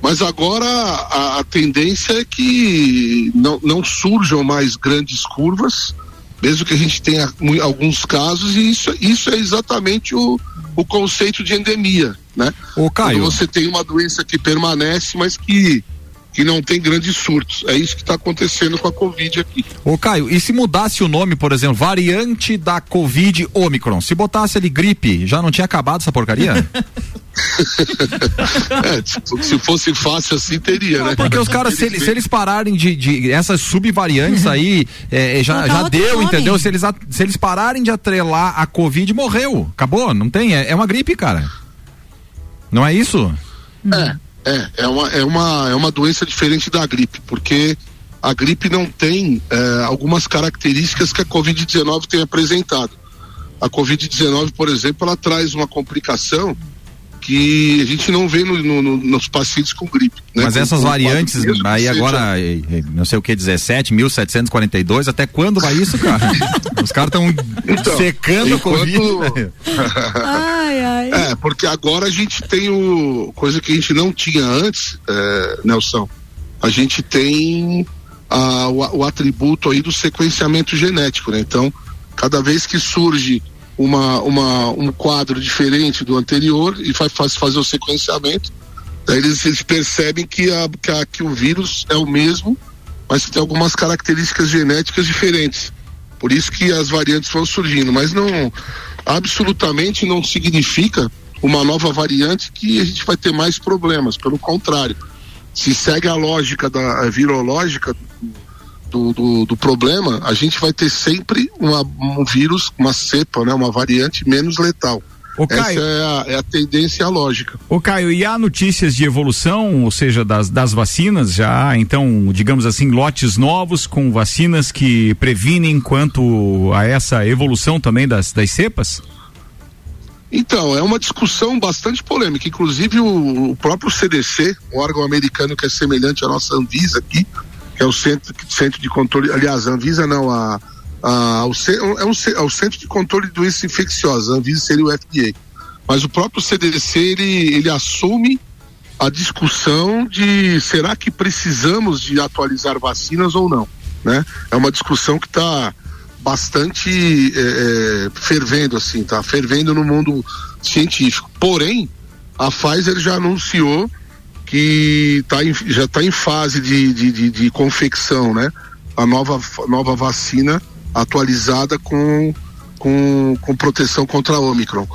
S3: Mas agora a, a tendência é que não, não surjam mais grandes curvas, mesmo que a gente tenha alguns casos, e isso, isso é exatamente o, o conceito de endemia, né?
S4: Ô, Caio.
S3: Quando você tem uma doença que permanece, mas que, que não tem grandes surtos. É isso que está acontecendo com a Covid aqui.
S4: Ô Caio, e se mudasse o nome, por exemplo, variante da Covid Omicron, se botasse ali gripe, já não tinha acabado essa porcaria?
S3: É, tipo, se fosse fácil assim, teria, né?
S4: Porque os caras, se, eles- se eles pararem de, de essas subvariantes aí, é, é, já, já deu,
S1: nome.
S4: entendeu? Se eles, se eles pararem de atrelar a Covid, morreu. Acabou, não tem? É, é uma gripe, cara. Não é isso?
S3: É, é, é uma, é uma, é uma doença diferente da gripe, porque a gripe não tem é, algumas características que a Covid-19 tem apresentado. A Covid-19, por exemplo, ela traz uma complicação que a gente não vê no- no- no- nos pacientes com gripe. né?
S4: Mas
S3: Com-
S4: essas
S3: com
S4: variantes, aí agora, não sei o que, 17.742, até quando vai isso, cara? Os caras estão
S3: Então,
S4: secando a
S3: enquanto-
S4: Covid.
S1: Ai, ai.
S3: É, porque agora a gente tem o. coisa que a gente não tinha antes, é, Nelson. A gente tem a- o, o atributo aí do sequenciamento genético, né? Então, cada vez que surge uma, uma, um quadro diferente do anterior e faz, faz fazer o sequenciamento, daí eles, eles percebem que, a, que, a- que o vírus é o mesmo, mas que tem algumas características genéticas diferentes. Por isso que as variantes vão surgindo, mas não absolutamente não significa uma nova variante que a gente vai ter mais problemas, pelo contrário. Se segue a lógica da a virológica do, do, do problema, a gente vai ter sempre uma, um vírus, uma cepa, né, uma variante menos letal.
S2: Ô,
S3: Essa
S2: Caio.
S3: é a, é a tendência lógica.
S2: Ô Caio, e há notícias de evolução, ou seja, das, das vacinas, já então, digamos assim, lotes novos com vacinas que previnem quanto a essa evolução também das, das cepas?
S3: Então, é uma discussão bastante polêmica. Inclusive, o, o próprio CDC, um órgão americano que é semelhante à nossa Anvisa aqui, que é o Centro, Centro de Controle. Aliás, a Anvisa não, a, a, o, ce- é, um, é Centro de Controle de Doenças Infecciosas. A Anvisa seria o FDA. Mas o próprio CDC, ele, ele assume a discussão de será que precisamos de atualizar vacinas ou não, né? É uma discussão que está bastante é, é, fervendo assim, tá fervendo no mundo científico. Porém, a Pfizer já anunciou que tá em- já está em fase de, de, de- de confecção, né? A nova, nova vacina atualizada com, com, com proteção contra a Omicron.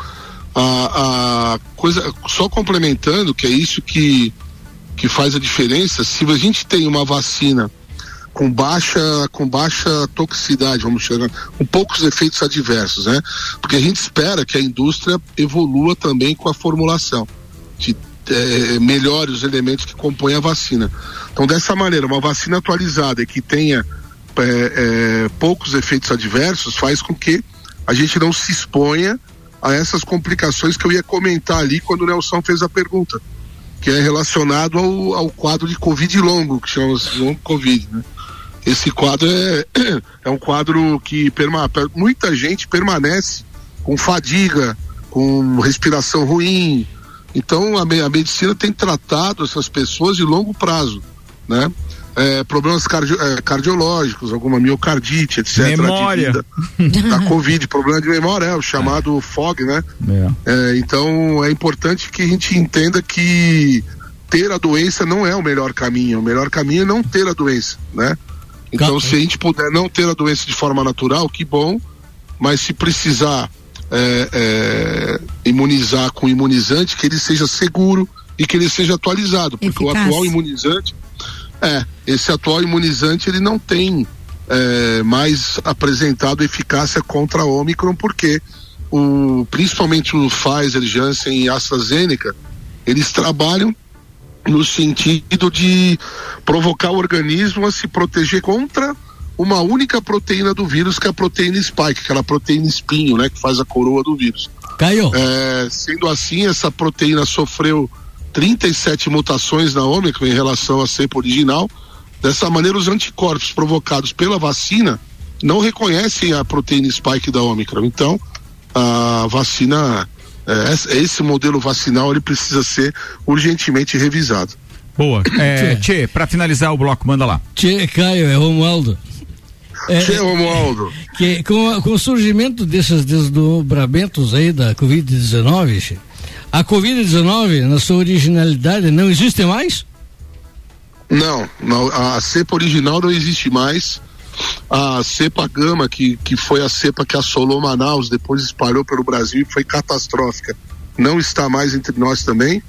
S3: A, a coisa, só complementando, que é isso que, que faz a diferença, se a gente tem uma vacina com baixa, com baixa toxicidade, vamos chamar, com poucos efeitos adversos, né? Porque a gente espera que a indústria evolua também com a formulação, de eh, melhore os elementos que compõem a vacina. Então, dessa maneira, uma vacina atualizada e que tenha eh, eh, poucos efeitos adversos faz com que a gente não se exponha a essas complicações que eu ia comentar ali quando o Nelson fez a pergunta, que é relacionado ao, ao quadro de Covid longo, que chama-se longo Covid, né? Esse quadro é, é um quadro que perma, per- muita gente permanece com fadiga, com respiração ruim. Então a, a medicina tem tratado essas pessoas de longo prazo, né? É, problemas cardio- é, cardiológicos, alguma miocardite, etc.
S2: Memória.
S3: Da Covid, problema de memória, é o chamado FOG, né? É, então é importante que a gente entenda que ter a doença não é o melhor caminho. O melhor caminho é não ter a doença, né? Então, se a gente puder não ter a doença de forma natural, que bom. Mas se precisar é, é, imunizar com imunizante, que ele seja seguro e que ele seja atualizado, porque o
S1: Eficaz.
S3: atual imunizante, é, esse atual imunizante ele não tem é, mais apresentado eficácia contra a Omicron, porque o, principalmente o Pfizer, Janssen e AstraZeneca, eles trabalham no sentido de provocar o organismo a se proteger contra uma única proteína do vírus, que é a proteína spike, aquela proteína espinho, né, que faz a coroa do vírus.
S6: Caio,
S3: É, sendo assim, essa proteína sofreu 37 mutações na Ômicron em relação à cepa original. Dessa maneira, os anticorpos provocados pela vacina, não reconhecem a proteína spike da Omicron. Então, a vacina, é, esse- modelo vacinal, ele precisa ser urgentemente revisado.
S2: Boa. É, Tchê, pra finalizar o bloco, manda lá.
S6: Tchê, Caio, é Romualdo. É,
S3: Tchê, Romualdo.
S6: que com, com o surgimento desses desdobramentos aí da Covid-19, che, a Covid-19, na sua originalidade, não existe mais?
S3: Não, não, a cepa original não existe mais. A cepa gama, que, que foi a cepa que assolou Manaus, depois espalhou pelo Brasil e foi catastrófica, não está mais entre nós também.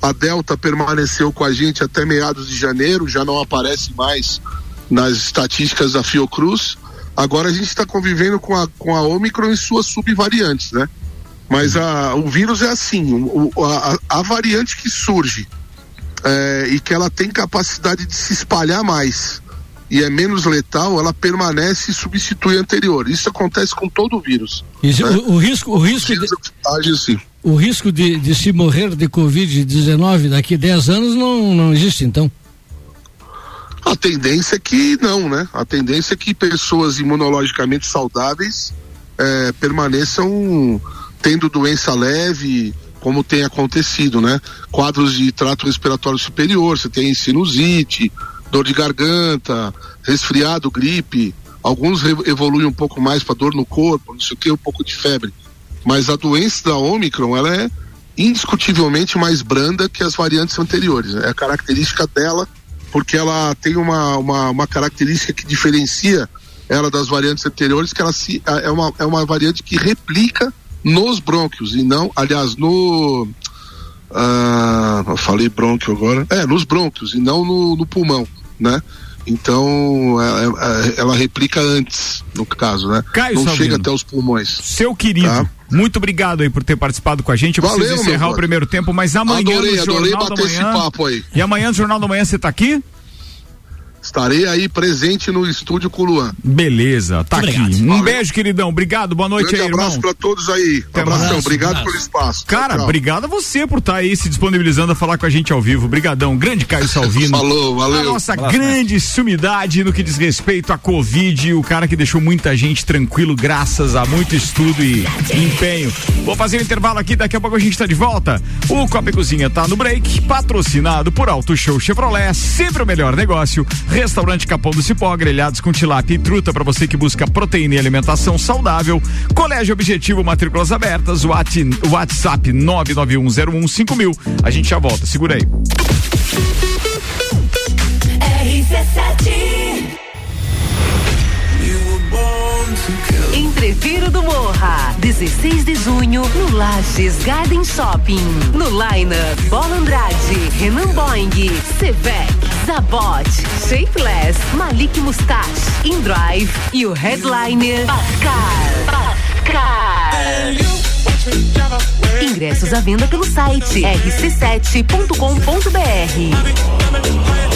S3: A Delta permaneceu com a gente até meados de janeiro, já não aparece mais nas estatísticas da Fiocruz. Agora a gente está convivendo com a, com a Omicron e suas subvariantes, né? Mas a, o vírus é assim, o, a, a variante que surge é, e que ela tem capacidade de se espalhar mais e é menos letal, ela permanece e substitui a anterior. Isso acontece com todo o vírus. Né?
S6: o, o risco, o risco, de,
S3: agem assim.
S6: o risco de, de se morrer de Covid-19 daqui a 10 anos não, não existe, então.
S3: A tendência é que não, né? A tendência é que pessoas imunologicamente saudáveis eh, permaneçam tendo doença leve, como tem acontecido, né? Quadros de trato respiratório superior, você tem sinusite, dor de garganta, resfriado, gripe. Alguns evoluem um pouco mais para dor no corpo, não sei o que, um pouco de febre. Mas a doença da Omicron, ela é indiscutivelmente mais branda que as variantes anteriores. É a característica dela porque ela tem uma, uma, uma característica que diferencia ela das variantes anteriores, que ela se, é, uma, é uma variante que replica nos brônquios e não, aliás, no. Ah, falei brônquio agora. É, nos brônquios e não no, no pulmão, né? Então, é- é- ela replica antes, no caso, né?
S2: Caio
S3: não
S2: Salvino.
S3: chega até os pulmões.
S2: Seu querido,
S3: Tá.
S2: muito obrigado aí por ter participado com a gente. Eu
S3: Valeu,
S2: preciso encerrar o primeiro tempo, mas amanhã
S3: Adorei,
S2: no
S3: adorei
S2: Jornal da
S3: bater esse
S2: Manhã.
S3: papo aí.
S2: E amanhã no Jornal da Manhã você tá aqui?
S3: Estarei aí presente no estúdio com o Luan.
S2: Beleza, tá aqui. Um
S3: Valeu.
S2: beijo, queridão. Obrigado, boa noite
S3: Grande
S2: aí,
S3: abraço
S2: irmão.
S3: pra todos aí.
S2: Até
S3: Abração,
S2: mais.
S3: obrigado
S6: Abraço.
S3: pelo espaço.
S2: Cara,
S3: Tchau, tchau.
S2: obrigado a você por estar aí se disponibilizando a falar com a gente ao vivo. Brigadão, grande Caio Salvino.
S3: Falou, valeu.
S2: A nossa grande sumidade no que diz respeito à Covid, o cara que deixou muita gente tranquilo graças a muito estudo e empenho. Vou fazer um intervalo aqui, daqui a pouco a gente tá de volta. O Copa Cozinha tá no break, patrocinado por Auto Show Chevrolet, sempre o melhor negócio. Restaurante Capão do Cipó, grelhados com tilápia e truta para você que busca proteína e alimentação saudável. Colégio Objetivo, matrículas abertas, Whats- WhatsApp 991015000. A gente já volta, segura aí.
S9: Entreviro do Morra, 16 de junho, no Lages Garden Shopping. No Line-Up, Bola Andrade, Renan Boing, Sevec, Zabot, Shapeless, Malik Mustache, InDrive e o headliner Pascal. Pascal. Ingressos à venda pelo site rc7.com.br.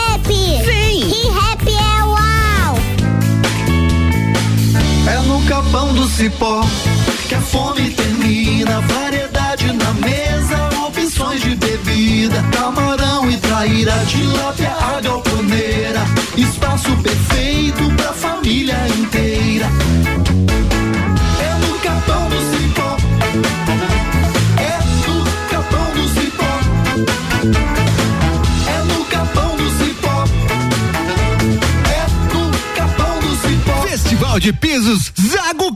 S10: Cipó que a fome termina. Variedade na mesa, opções de bebida. Camarão e traíra, tilápia, a galponeira. Espaço perfeito pra família inteira. É no capão do cipó. É no capão do cipó. É no capão do cipó. É no capão do cipó.
S11: Festival de Pisos Zago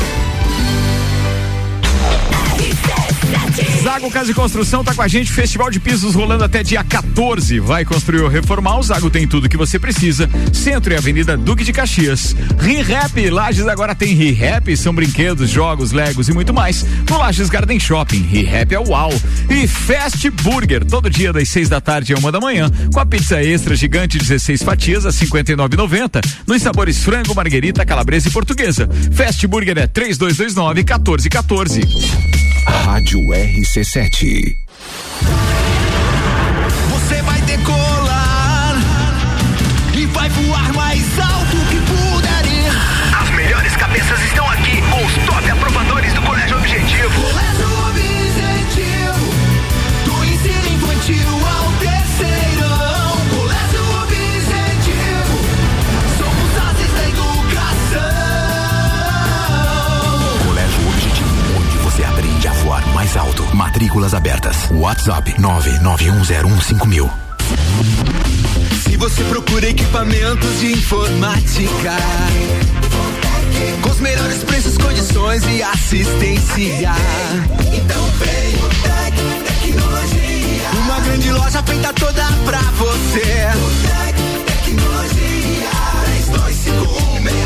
S2: Zago Casa e Construção tá com a gente, Festival de Pisos rolando até dia 14. Vai construir ou reformar, o Zago tem tudo que você precisa. Centro e Avenida Duque de Caxias. ReHap, Lages agora tem ReHap, são brinquedos, jogos, legos e muito mais. No Lages Garden Shopping, ReHap é UAU. E Fast Burger, todo dia das 6 da tarde a uma da manhã, com a pizza extra gigante 16 fatias a 59,90. Nos sabores frango, marguerita, calabresa e portuguesa. Fast Burger é 3229 1414.
S12: Rádio RC7. Matrículas abertas. WhatsApp 991015000.
S11: Se você procura equipamentos de informática, com os melhores preços, condições e assistência, então vem o Tec Tecnologia. Uma grande loja feita toda pra você. O Tec Tecnologia. 32516112.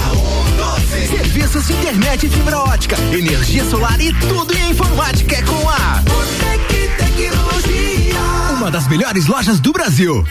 S11: Serviços de internet e fibra ótica, energia solar e tudo em informática é com a Botec Tecnologia. Uma das melhores lojas do Brasil.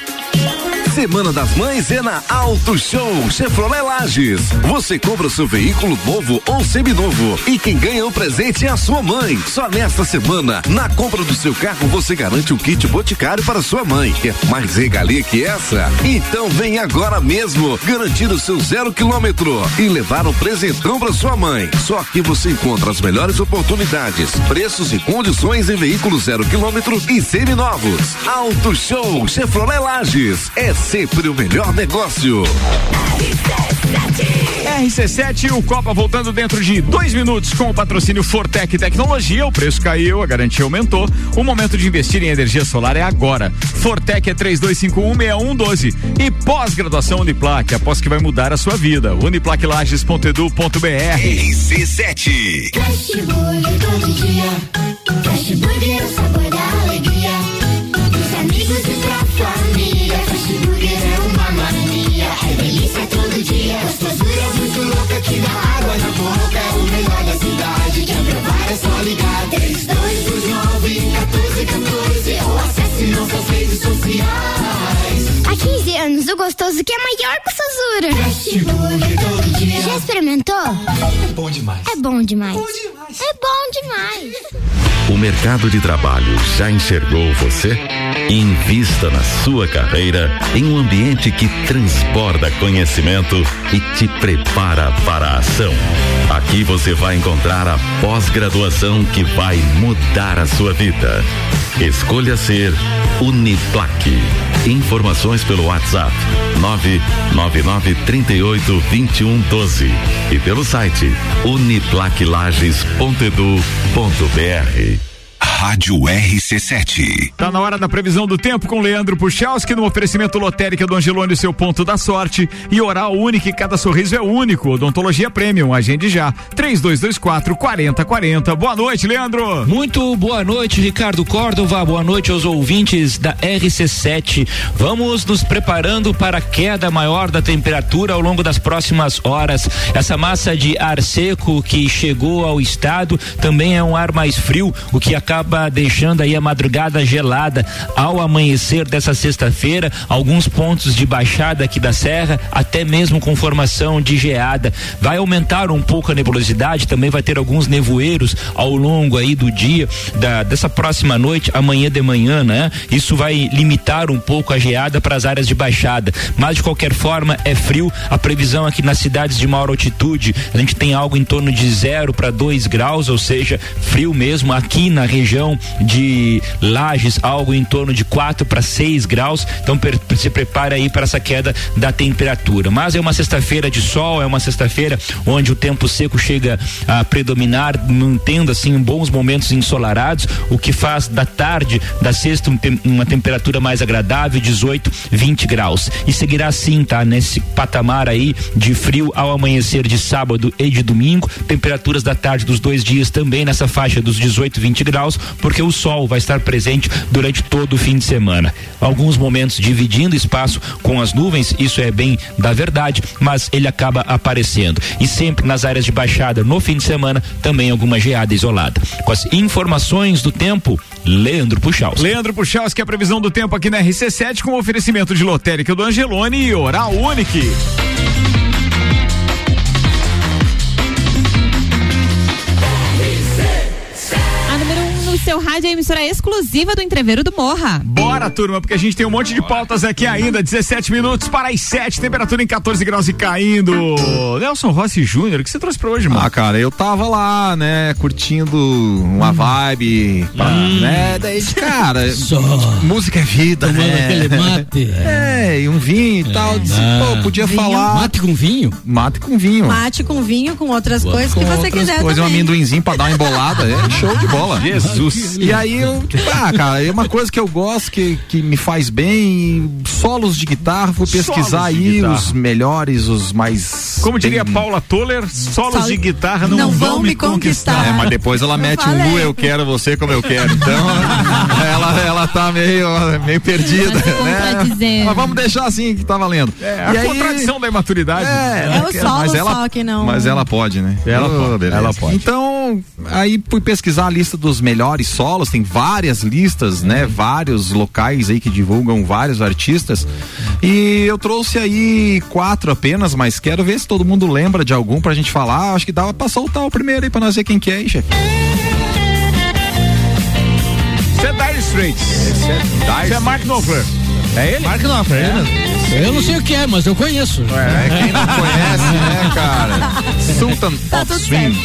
S13: Semana das Mães é na Auto Show Chevrolet Lages. Você compra o seu veículo novo ou seminovo e quem ganha o presente é a sua mãe. Só nesta semana, na compra do seu carro, você garante um kit boticário para sua mãe. Quer mais regalia que essa? Então vem agora mesmo garantir o seu zero quilômetro e levar um presentão para sua mãe. Só aqui você encontra as melhores oportunidades, preços e condições em veículos zero quilômetro e seminovos. Auto Show Chevrolet Lages. É sempre o melhor negócio.
S2: RC7 o Copa voltando dentro de dois minutos com o patrocínio Fortec Tecnologia. O preço caiu, a garantia aumentou. O momento de investir em energia solar é agora. Fortec é 32516112 e pós-graduação Uniplac, após que vai mudar a sua vida. Uniplaclages.edu.br.
S13: RC7
S14: Fast Burger todo dia. Fast Burger é o sabor que dá água na boca. É o melhor da cidade. Quer provar é só ligar. 3229 1414 ou acesse nossas redes sociais.
S15: Há 15 anos, o gostoso que é maior que o
S14: Fast Burger.
S15: Já experimentou?
S11: É bom demais.
S15: É bom demais. É bom demais.
S16: O mercado de trabalho já enxergou você? Invista na sua carreira em um ambiente que transborda conhecimento e te prepara para a ação. Aqui você vai encontrar a pós-graduação que vai mudar a sua vida. Escolha ser Uniplaque. Informações pelo WhatsApp 999 38 21 12 e pelo site uniplaquilages.edu.br.
S12: Rádio RC7.
S2: Tá na hora da previsão do tempo com Leandro Puchalski no oferecimento lotérica do Angelone, seu ponto da sorte. E oral único, cada sorriso é único. Odontologia Premium, agende já. 3224 4040. Boa noite, Leandro.
S17: Muito boa noite, Ricardo Córdova. Boa noite aos ouvintes da RC7. Vamos nos preparando para a queda maior da temperatura ao longo das próximas horas. Essa massa de ar seco que chegou ao estado também é um ar mais frio, o que acaba deixando aí a madrugada gelada ao amanhecer dessa sexta-feira, alguns pontos de baixada aqui da serra, até mesmo com formação de geada. Vai aumentar um pouco a nebulosidade, também vai ter alguns nevoeiros ao longo aí do dia, da, dessa próxima noite, amanhã de manhã, né? Isso vai limitar um pouco a geada para as áreas de baixada, mas de qualquer forma é frio. A previsão aqui nas cidades de maior altitude, a gente tem algo em torno de 0 para 2 graus, ou seja, frio mesmo aqui na região de Lages, algo em torno de 4 para 6 graus. Então per- se prepare aí para essa queda da temperatura. Mas é uma sexta-feira de sol, é uma sexta-feira onde o tempo seco chega a predominar, mantendo assim bons momentos ensolarados, o que faz da tarde da sexta um uma temperatura mais agradável, 18, 20 graus. E seguirá assim, tá? Nesse patamar aí de frio ao amanhecer de sábado e de domingo, temperaturas da tarde dos dois dias também nessa faixa dos 18, 20 graus, porque o sol vai estar presente durante todo o fim de semana. Alguns momentos dividindo espaço com as nuvens, isso é bem da verdade, mas ele acaba aparecendo. E sempre nas áreas de baixada, no fim de semana, também alguma geada isolada. Com as informações do tempo, Leandro Puxaus.
S2: Leandro Puxaus, que é a previsão do tempo aqui na RC7 com oferecimento de lotérica do Angelone e Oral Unique.
S5: Seu rádio é a emissora exclusiva do Entreveiro do Morra.
S2: Bora, turma, porque a gente tem um monte de pautas aqui ainda. 17 minutos para as 7, temperatura em 14 graus e caindo. Nelson Rossi Júnior, o que você trouxe pra hoje, mano?
S4: Ah, cara, eu tava lá, né, curtindo uma vibe, pra, né, daí, cara, música é vida,
S6: Tomando
S4: né?
S6: aquele mate.
S4: É, e um vinho e tal, disse, pô, podia
S1: Vinho.
S4: falar...
S6: Mate com vinho?
S4: Mate com vinho.
S1: Mate com vinho, com outras coisas que
S4: Com
S1: você
S4: outras
S1: quiser
S4: coisas, um amendoinzinho pra dar uma embolada, é show de bola.
S2: Jesus.
S4: E aí eu, ah, cara, é uma coisa que eu gosto, que, que me faz bem, solos de guitarra, fui pesquisar aí
S2: guitarra.
S4: os melhores, os mais...
S2: Como diria
S4: bem-
S2: Paula Toller, solos
S1: Solo-
S2: de guitarra não,
S1: não
S2: vão,
S1: vão
S2: me conquistar.
S1: conquistar.
S4: É, mas depois ela mete um
S1: falei.
S4: nu, eu quero você como eu quero. Então, ela, ela tá meio, meio perdida, né? Mas vamos deixar assim que tá valendo.
S2: É, a
S4: aí-
S2: contradição da imaturidade.
S4: É,
S1: É o solo
S4: mas ela,
S1: só que não.
S4: Mas ela pode, né?
S2: Ela
S4: Oh,
S2: pode, ela pode.
S4: Então, aí fui pesquisar a lista dos melhores solos, tem várias listas, né? Vários locais aí que divulgam vários artistas. E eu trouxe aí quatro apenas, mas quero ver se todo mundo lembra de algum pra gente falar. Acho que dava pra soltar o primeiro aí pra nós ver quem que é, hein, chefe?
S2: Você é Dire Straits. Você é Mark Knopfler. É ele?
S8: Mark Knopfler, é ele mesmo.
S6: Eu não sei o que é, mas eu conheço.
S4: É, quem não conhece, né, cara? Sultan
S1: Tá
S4: Swing.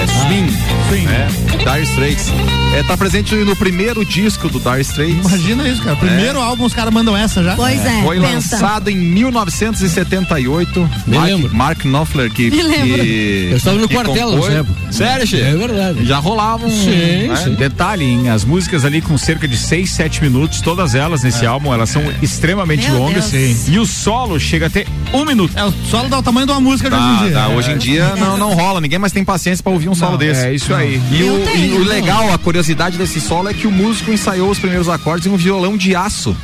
S4: É Swing.
S2: Swing.
S4: É, Dire Straits. É, tá presente no primeiro disco do Dire Straits.
S8: Imagina isso, cara. Primeiro álbum, os caras mandam essa já.
S1: Pois é,
S4: Foi
S1: pensa.
S4: lançado em 1978.
S6: Me
S4: Mark,
S6: lembro.
S4: Mark Knopfler que,
S1: Me lembro.
S4: que
S6: Eu estava no
S4: que
S6: quartel nessa época.
S4: Sério, Che?
S6: É verdade.
S4: Já rolavam.
S6: Sim,
S4: né?
S6: sim.
S2: Detalhe, hein, as músicas ali com cerca de 6, 7 minutos, todas elas nesse álbum, elas são extremamente
S1: Meu
S2: longas.
S1: Deus.
S2: E o solo chega até um minuto.
S8: É, o solo dá o tamanho de uma música de hoje em
S4: Tá,
S8: dia.
S4: tá, hoje em dia não, não rola, ninguém mais tem paciência pra ouvir um solo
S2: Não,
S4: desse.
S2: é isso aí.
S4: E, o,
S1: tenho.
S4: e o legal, a curiosidade desse solo é que o músico ensaiou os primeiros acordes em um violão de aço.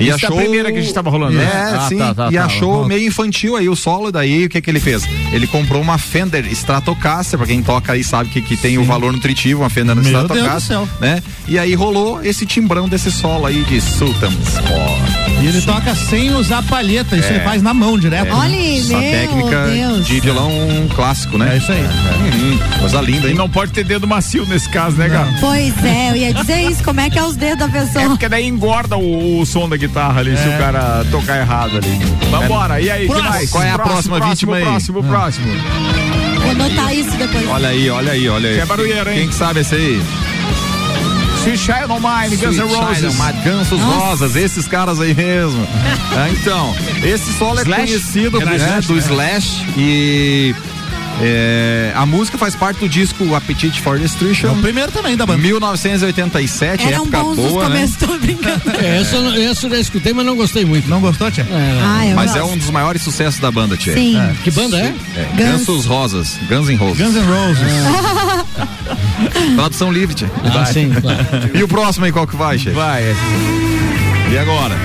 S4: E
S2: Isso da primeira que a gente tava rolando,
S4: É,
S2: né? Ah,
S4: sim.
S2: tá, tá,
S4: e
S2: tá.
S4: achou
S2: Uhum.
S4: meio infantil aí o solo, daí o que que ele fez? Ele comprou uma Fender Stratocaster, pra quem toca aí sabe que, que tem o valor nutritivo, uma Fender
S8: Meu Deus
S4: Stratocaster,
S8: do céu.
S4: né? E aí rolou esse timbrão desse solo aí de Sultan Sport.
S8: E ele toca sem usar palheta, isso
S4: É.
S8: ele faz na mão direto.
S1: Olha,
S4: Essa
S1: meu
S4: técnica
S1: Deus.
S4: de violão clássico, né?
S8: É isso aí.
S4: Uhum, coisa linda,
S2: E não pode ter dedo macio nesse caso, né, cara?
S1: Pois é, eu ia dizer isso. Como é que é os dedos da
S2: É
S1: pessoa?
S2: porque daí engorda o, o som da guitarra ali,
S4: É.
S2: se o cara tocar errado ali. Vambora, e aí, que
S8: Próximo.
S2: mais?
S4: Qual é a próxima
S2: próximo,
S4: vítima aí?
S2: Próximo, próximo.
S1: Vou anotar isso depois.
S4: Olha aí, olha aí, olha aí.
S2: Você é barulheiro, hein?
S4: Quem que sabe esse aí?
S2: Sweet Child O' Mine, Guns N' Roses.
S4: Gansos Rosas, esses caras aí mesmo. É, então, esse solo é
S2: Slash?
S4: conhecido
S2: Renan
S4: né,
S2: Slash,
S4: do
S2: né?
S4: Slash e é, a música faz parte do disco Appetite for
S8: É
S4: Destruction.
S8: o primeiro também da banda.
S4: 1987,
S1: Eram
S4: época
S1: bons os
S4: boa, né?
S1: começos, tô brincando.
S6: É, essa, eu não- essa eu já escutei, mas não gostei muito.
S8: Não gostou, Tia?
S6: É,
S1: Ah, eu
S4: Mas é
S1: gosto.
S4: um dos maiores sucessos da banda, Tia.
S1: Sim.
S4: É.
S6: Que banda é?
S4: É,
S1: Guns.
S4: Gansos Rosas, Guns N' Roses.
S8: Guns N' Roses.
S4: Tradução livre, Tia.
S6: Ah, sim, claro.
S4: E o próximo aí, qual que vai, chefe?
S2: Vai.
S4: E agora?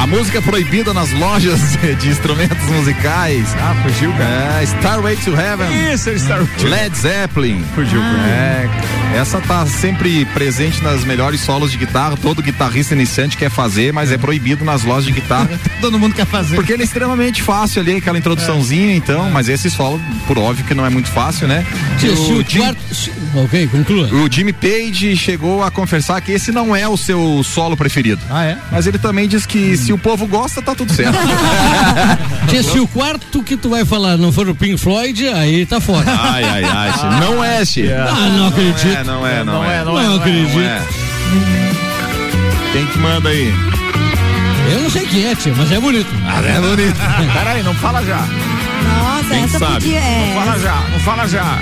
S4: A música proibida nas lojas de instrumentos musicais.
S2: Ah, fugiu, cara.
S4: É, Starway to Heaven.
S2: Isso, ele está...
S4: Led Zeppelin.
S2: Fugiu,
S4: É, essa tá sempre presente nas melhores solos de guitarra. Todo guitarrista iniciante quer fazer, mas é proibido nas lojas de guitarra.
S8: Todo mundo quer fazer.
S4: Porque ele é extremamente fácil ali, aquela introduçãozinha, então, mas esse solo, por óbvio que não é muito fácil, né?
S6: Se,
S4: E
S6: se o
S4: Jim-
S6: quarto, se- Ok, conclua.
S4: O Jimmy Page chegou a confessar que esse não é o seu solo preferido.
S8: Ah, é?
S4: Mas ele também diz que se o povo gosta, tá tudo certo.
S6: Tia, se o quarto que tu vai falar não for o Pink Floyd, aí tá fora.
S4: Ai, ai, ai. Tia. Não é, Tia.
S6: Ah, não acredito.
S4: Não é, não é, não, é.
S6: não, não acredito.
S4: é. Quem que manda aí?
S6: Eu não sei quem é, tia, mas é bonito.
S4: Ah, é bonito.
S2: Peraí, não fala já.
S1: Nossa,
S4: Quem
S1: essa
S4: sabe?
S1: podia. É,
S2: Não fala já, não fala já.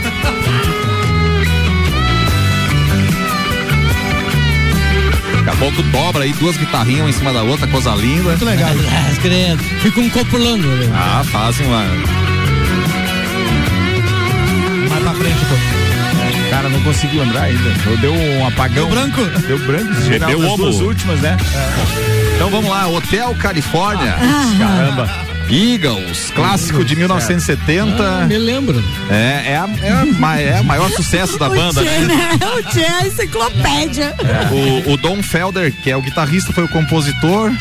S4: Daqui a pouco dobra aí duas guitarrinhas uma em cima da outra, coisa linda.
S8: Muito legal.
S6: Ah. Fica um copulando. né?
S4: Ah, fazem uma.
S8: Mais pra frente, pô.
S2: Cara, não consigo lembrar ainda. Deu um apagão.
S8: Deu branco?
S2: Deu branco. Geral
S4: Deu
S2: das duas últimas, né?
S4: Então vamos lá, Hotel Califórnia.
S2: Caramba.
S4: Eagles, clássico de 1970.
S6: Ah, me lembro.
S4: É, é, a, é, a ma- é o maior sucesso da banda,
S1: o Tchê,
S4: né?
S1: né? O Tchê é a enciclopédia.
S4: O, o Don Felder, que é o guitarrista, foi o compositor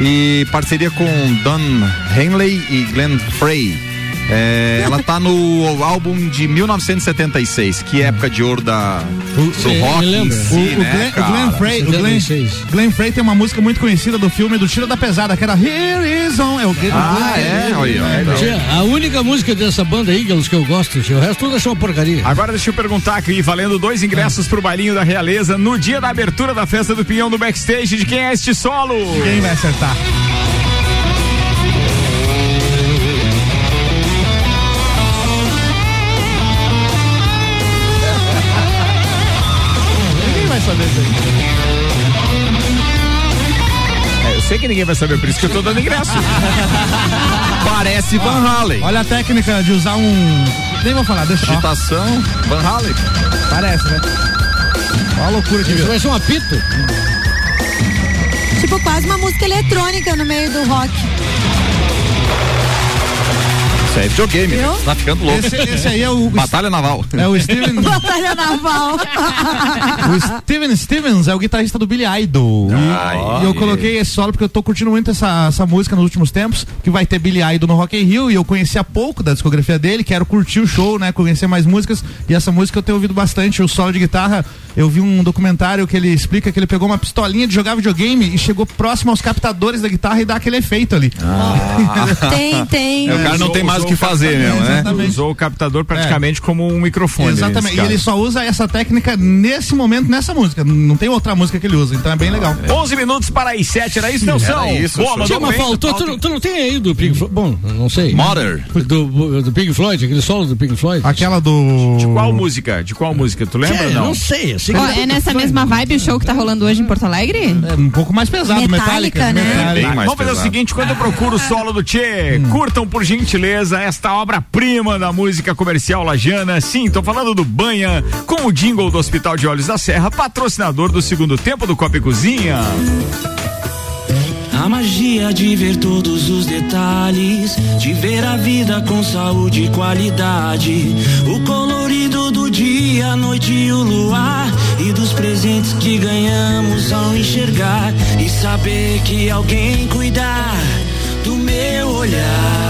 S4: e parceria com Don Henley e Glenn Frey. É, ela tá no álbum de 1976, que é época de ouro da, do
S6: Sim,
S4: rock em si,
S8: O, o
S4: né,
S8: Glenn, o
S4: cara?
S8: Glenn Frey, o Glenn,
S6: 76.
S8: Glenn Frey tem uma música muito conhecida do filme do Tiro da Pesada, que era Here Is On. É o
S4: Ah, é? Olha, olha.
S6: Tia, a única música dessa banda Eagles que eu gosto, tia, o resto tudo é só uma porcaria.
S2: Agora deixa eu perguntar aqui, valendo dois ingressos pro bailinho da Realeza no dia da abertura da festa do Pinhão do Backstage. De quem é este solo?
S8: Quem vai acertar?
S2: Que ninguém vai saber, por isso que eu tô dando ingresso.
S4: Parece Van Halen.
S8: Olha a técnica de usar um. Nem vou falar, deixa eu.
S4: Digitação, Van Halen.
S8: Parece, né? Olha a loucura que
S6: Isso
S8: viu.
S6: vai ser um apito.
S1: Tipo, quase uma música eletrônica no meio do rock.
S4: Isso aí é videogame, né? Tá ficando louco.
S8: Esse, esse aí é o.
S4: Batalha Naval.
S8: É o Steven.
S1: Batalha naval.
S8: O Steven Stevens é o guitarrista do Billy Idol. E-
S4: Ah,
S8: e, eu coloquei esse solo porque eu tô curtindo muito essa, essa música nos últimos tempos, que vai ter Billy Idol no Rock in Rio e eu conhecia pouco da discografia dele, quero curtir o show, né, conhecer mais músicas e essa música eu tenho ouvido bastante, o solo de guitarra, eu vi um documentário que ele explica que ele pegou uma pistolinha de jogar videogame e chegou próximo aos captadores da guitarra e dá aquele efeito ali.
S1: Tem, tem.
S4: É, o cara não tem mais o que fazer mesmo, né?
S8: Exatamente.
S2: Usou o captador praticamente como um microfone.
S8: Exatamente. E ele só usa essa técnica nesse momento, nessa música. Não tem outra música que ele usa, então é bem legal.
S2: 11 minutos para as 7, era isso, Nelson?
S4: Era isso,
S2: Boa, mandou bem.
S6: faltou, tu, não- tu não tem aí do Pink Floyd? Bom, não sei.
S4: Mother.
S6: Do, do Pink Floyd, aquele solo do Pink Floyd?
S8: Aquela do.
S2: De qual música? De qual música? Tu lembra ou não?
S6: não sei. Assim,
S5: Ó, é nessa mesma vibe o show que tá rolando hoje em Porto Alegre?
S8: É um pouco mais pesado,
S1: Metallica,
S8: Metallica.
S1: né?
S8: Metallica.
S4: Bem mais
S2: Vamos fazer o
S4: pesado.
S2: seguinte, quando eu procuro o solo do Tchê, curtam por gentileza esta obra-prima da música comercial lajana. Sim, tô falando do Banha, com o jingle do Hospital de Olhos da Serra, patrocinador do segundo tempo do Copa e Cozinha.
S18: A magia de ver todos os detalhes, de ver a vida com saúde e qualidade. O colorido do dia, a noite e o luar. E dos presentes que ganhamos ao enxergar. E saber que alguém cuidar do meu olhar.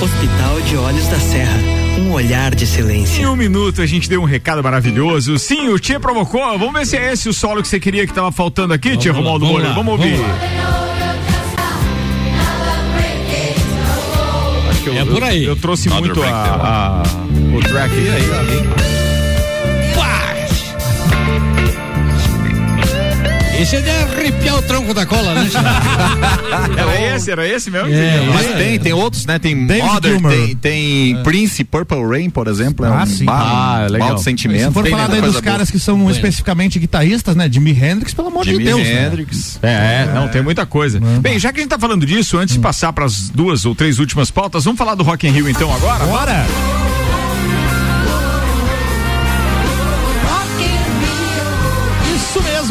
S18: Hospital de Olhos da Serra, um olhar de
S2: Em
S18: excelência.
S2: um minuto a gente deu um recado maravilhoso. Sim, o Tchê provocou. Vamos ver se é esse o solo que você queria que tava faltando aqui, Tchê
S6: lá,
S2: Romualdo
S6: vamos
S2: Moura.
S6: lá,
S2: Vamos ouvir.
S6: vamos
S2: Acho que eu-
S6: É por aí.
S2: Eu, eu trouxe
S4: Another
S2: muito a, a- o track aí.
S6: Esse é de arrepiar o tronco da cola, né?
S2: Era esse, era esse mesmo?
S6: É,
S4: Mas
S6: é.
S4: tem, tem outros, né? Tem
S8: David
S4: Mother, tem, tem Prince, Purple Rain, por exemplo. É
S8: Ah,
S4: um
S8: sim.
S4: bar,
S2: Ah, legal.
S4: alto sentimento.
S8: Se for
S4: tem
S8: falar daí dos
S4: coisa boa.
S8: caras que são especificamente guitarristas, né? Jimi Hendrix, pelo amor
S4: Jimi
S8: de Deus. né?
S4: Hendrix.
S2: É, é, não, tem muita coisa. Bem, já que a gente tá falando disso, antes de passar para as duas ou três últimas pautas, vamos falar do Rock in Rio então agora?
S8: Bora!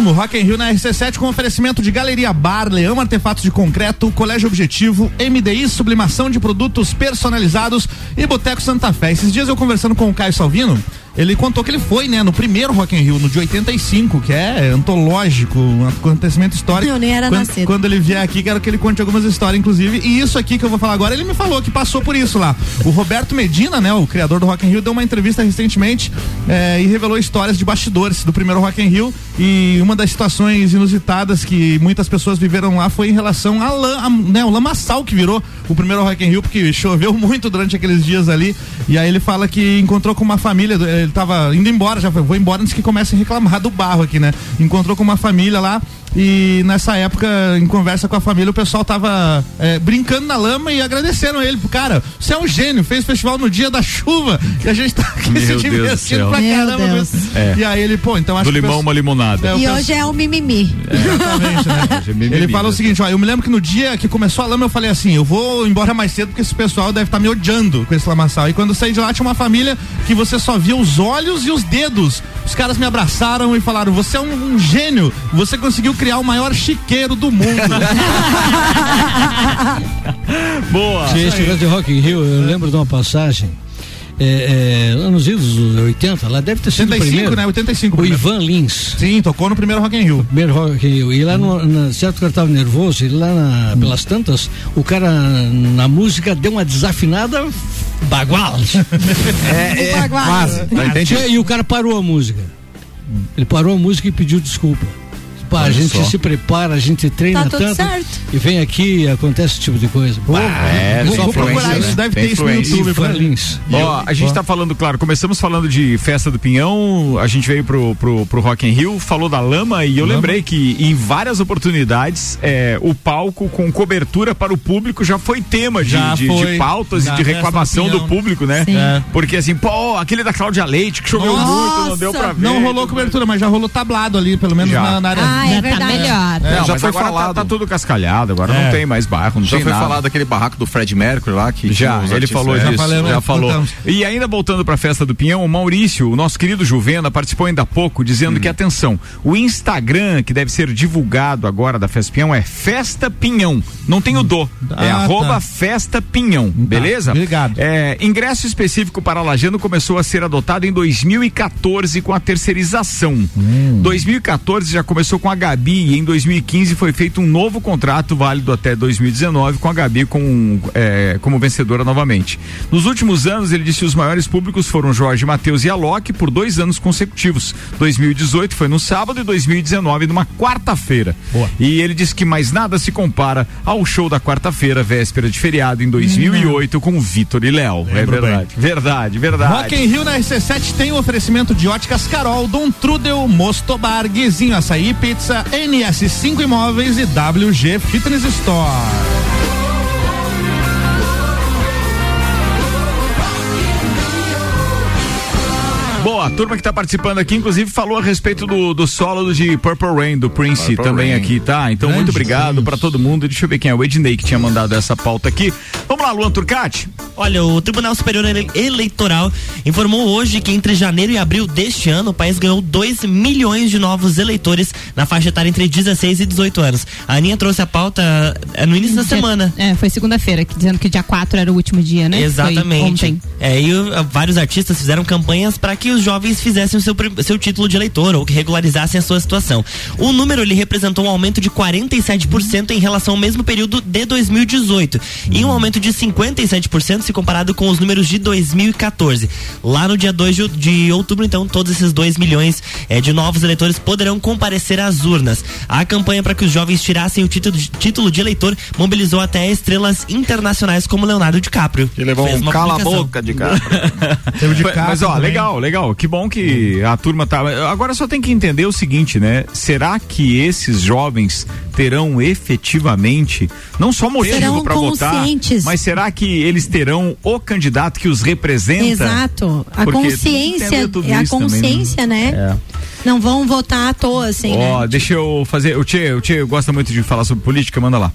S8: Rock in Rio na RC7 com oferecimento de Galeria Bar, Leão Artefatos de Concreto, Colégio Objetivo, MDI Sublimação de Produtos Personalizados e Boteco Santa Fé. Esses dias eu conversando com o Caio Salvino, ele contou que ele foi, né, no primeiro Rock in Rio, no de 85, que é antológico, um acontecimento histórico.
S1: Eu nem era
S8: quando,
S1: nascido.
S8: quando ele vier aqui, quero que ele conte algumas histórias, inclusive. E isso aqui que eu vou falar agora, ele me falou que passou por isso lá. O Roberto Medina, né, o criador do Rock in Rio, deu uma entrevista recentemente eh, e revelou histórias de bastidores do primeiro Rock in Rio. E uma das situações inusitadas que muitas pessoas viveram lá foi em relação a, lã, a, né, o lamaçal que virou o primeiro Rock in Rio, porque choveu muito durante aqueles dias ali. E aí ele fala que encontrou com uma família, ele tava indo embora, já foi, vou embora antes que comece a reclamar do barro aqui, né? Encontrou com uma família lá e nessa época, em conversa com a família, o pessoal tava é, brincando na lama e agradeceram ele. Cara, você é um gênio, fez festival no dia da chuva e a gente tá aqui
S2: Meu
S8: se divertindo pra
S1: Meu
S8: caramba.
S2: É.
S8: E aí ele, pô, então acho
S2: Do limão,
S8: pessoal-
S2: uma limonada.
S8: É,
S1: E
S8: pessoal-
S1: hoje é o mimimi.
S8: Exatamente, né?
S2: É mimimi,
S8: Ele fala o
S2: né?
S8: seguinte, ó, eu me lembro que no dia que começou a lama eu falei assim, eu vou embora mais cedo porque esse pessoal deve estar me odiando com esse lamaçal. E quando eu saí de lá tinha uma família que você só via os olhos e os dedos. Os caras me abraçaram e falaram, você é um, um gênio, você conseguiu criar o maior chiqueiro do mundo.
S2: Boa.
S6: Negócio de Rock in Rio, eu lembro de uma passagem. É, é, nos idos dos 80, lá deve ter sido o
S8: 85,
S6: primeiro.
S8: né? 85.
S6: O
S8: primeiro.
S6: Ivan Lins.
S8: Sim, tocou no primeiro Rock in Rio.
S6: Primeiro Rock in Rio. E lá, no, na, certo que eu tava nervoso, e lá na- pelas tantas, o cara na música deu uma desafinada bagual.
S4: É, é,
S1: Bagual.
S4: quase. Tá.
S6: E o cara parou a música. Ele parou a música e pediu desculpa. A gente
S4: só.
S6: se prepara, a gente treina
S1: Tá tudo
S6: tanto
S1: certo.
S6: e vem aqui e acontece esse tipo de coisa. Pô,
S2: é,
S8: vou, vou procurar
S2: influência,
S8: isso,
S2: né?
S8: deve
S2: Tem
S8: ter isso no. YouTube.
S2: Ó, a gente tá falando, claro, começamos falando de festa do Pinhão, a gente veio pro, pro, pro Rock in Rio, falou da lama e eu
S8: Lama.
S2: lembrei que em várias oportunidades é, o palco com cobertura para o público já foi tema de,
S8: Já
S2: de,
S8: foi.
S2: de pautas e de
S8: do
S2: reclamação do,
S8: Pinhão.
S2: público, né?
S1: Sim.
S8: É.
S2: Porque assim, pô, aquele da Cláudia Leite que choveu
S8: Nossa!
S2: muito, não deu pra ver.
S8: Não rolou cobertura, mas já rolou tablado ali, pelo menos na, na área.
S1: Ah, é
S5: Já tá
S1: verdade.
S5: melhor.
S2: Não,
S4: já
S2: mas
S4: foi
S2: agora tá-
S4: falado.
S2: Tá, tudo cascalhado, agora
S8: É.
S2: não tem mais bairro, não
S4: Já
S2: tem
S4: foi
S2: nada.
S4: falado daquele barraco do Fred Mercury lá que
S2: Já, ele falou
S4: é.
S2: disso.
S8: Já
S2: já falou.
S8: contamos.
S2: E ainda voltando para a festa do Pinhão, o Maurício, o nosso querido Juvena, participou ainda há pouco dizendo que, atenção, o Instagram que deve ser divulgado agora da Festa Pinhão é Festa Pinhão. Não tem o do. é
S8: Ah,
S2: arroba
S8: tá.
S2: Festa Pinhão, beleza?
S8: obrigado.
S2: É, ingresso específico para Lajano começou a ser adotado em 2014 com a terceirização.
S8: Hum.
S2: 2014 já começou com a Gabi e em 2015 foi feito um novo contrato válido até 2019 com a Gabi com, é, como vencedora novamente. Nos últimos anos, ele disse que os maiores públicos foram Jorge Matheus e Alok por dois anos consecutivos. 2018 foi no sábado e 2019 numa quarta-feira. E ele disse que mais nada se compara ao show da quarta-feira, véspera de feriado em 2008 com Vitor e Léo. É verdade, verdade, verdade.
S8: Rock in Rio na RC7 tem o oferecimento de óticas Carol, Dom Trudel, Mostobar, Guizinho Açaí Pizza, NS5 Imóveis e WG Fitness Store.
S2: Boa, a turma que tá participando aqui, inclusive, falou a respeito do, do solo de Purple Rain, do Prince,
S4: Purple
S2: também
S4: Rain.
S2: aqui, tá? Então, muito
S8: Grande
S2: obrigado
S8: Prince.
S2: pra todo mundo. Deixa eu ver quem é o Ednei que tinha mandado essa pauta aqui. Vamos lá, Luan Turcati.
S7: Olha, o Tribunal Superior Ele- Eleitoral informou hoje que entre janeiro e abril deste ano o país ganhou 2 milhões de novos eleitores na faixa etária entre 16 e 18 anos. A Aninha trouxe a pauta eh, no início da semana.
S5: É, foi segunda-feira, dizendo que dia 4 era o último dia, né? Foi
S7: Exatamente.
S5: ontem.
S7: É, e vários artistas fizeram campanhas para que os jovens fizessem o seu, seu título de eleitor ou que regularizassem a sua situação. O número ele representou um aumento de 47% em relação ao mesmo período de 2018 e um aumento de 57% se comparado com os números de 2014. Lá no dia 2 de, de outubro, então, todos esses 2 milhões eh, de novos eleitores poderão comparecer às urnas. A campanha para que os jovens tirassem o título de, título de eleitor mobilizou até estrelas internacionais como Leonardo DiCaprio.
S4: Que levou
S7: Fez
S4: um
S7: uma
S4: cala a
S7: publicação.
S4: boca de cara.
S2: Mas, ó,
S8: também.
S2: legal, legal. Que bom que a turma tá. Agora só tem que entender o seguinte, né? Será que esses jovens terão efetivamente não só motivo para votar, mas será que eles terão o candidato que os representa?
S1: Exato. A
S2: Porque a
S1: consciência, é a
S2: também,
S1: consciência, né?
S2: É.
S1: Não vão votar à toa, assim,
S2: Ó,
S1: né?
S2: deixa eu fazer. O Tchê, o Tchê gosta muito de falar sobre política, manda lá.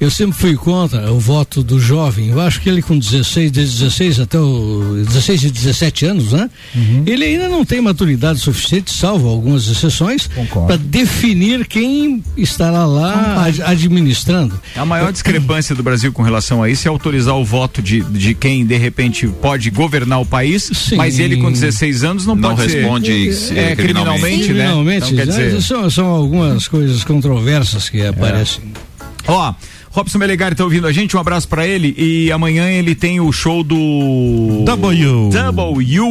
S6: Eu sempre fui contra o voto do jovem. Eu acho que ele com 16, de 16 até o 16 e 17 anos, né?
S2: Uhum.
S6: Ele ainda não tem maturidade suficiente, salvo algumas exceções, para definir quem estará lá ad- administrando.
S2: A maior discrepância do Brasil com relação a isso é autorizar o voto de, de quem de repente pode governar o país, mas ele com 16 anos não,
S4: Não
S2: pode
S4: responde,
S2: ser
S4: eh,
S2: é, criminalmente, né?
S6: Criminalmente,
S2: Então, quer
S6: né?
S2: dizer,
S6: são, são algumas coisas controversas que aparecem.
S2: Ó, Robson Melegari tá ouvindo a gente, um abraço pra ele e amanhã ele tem o show do
S8: W.
S2: W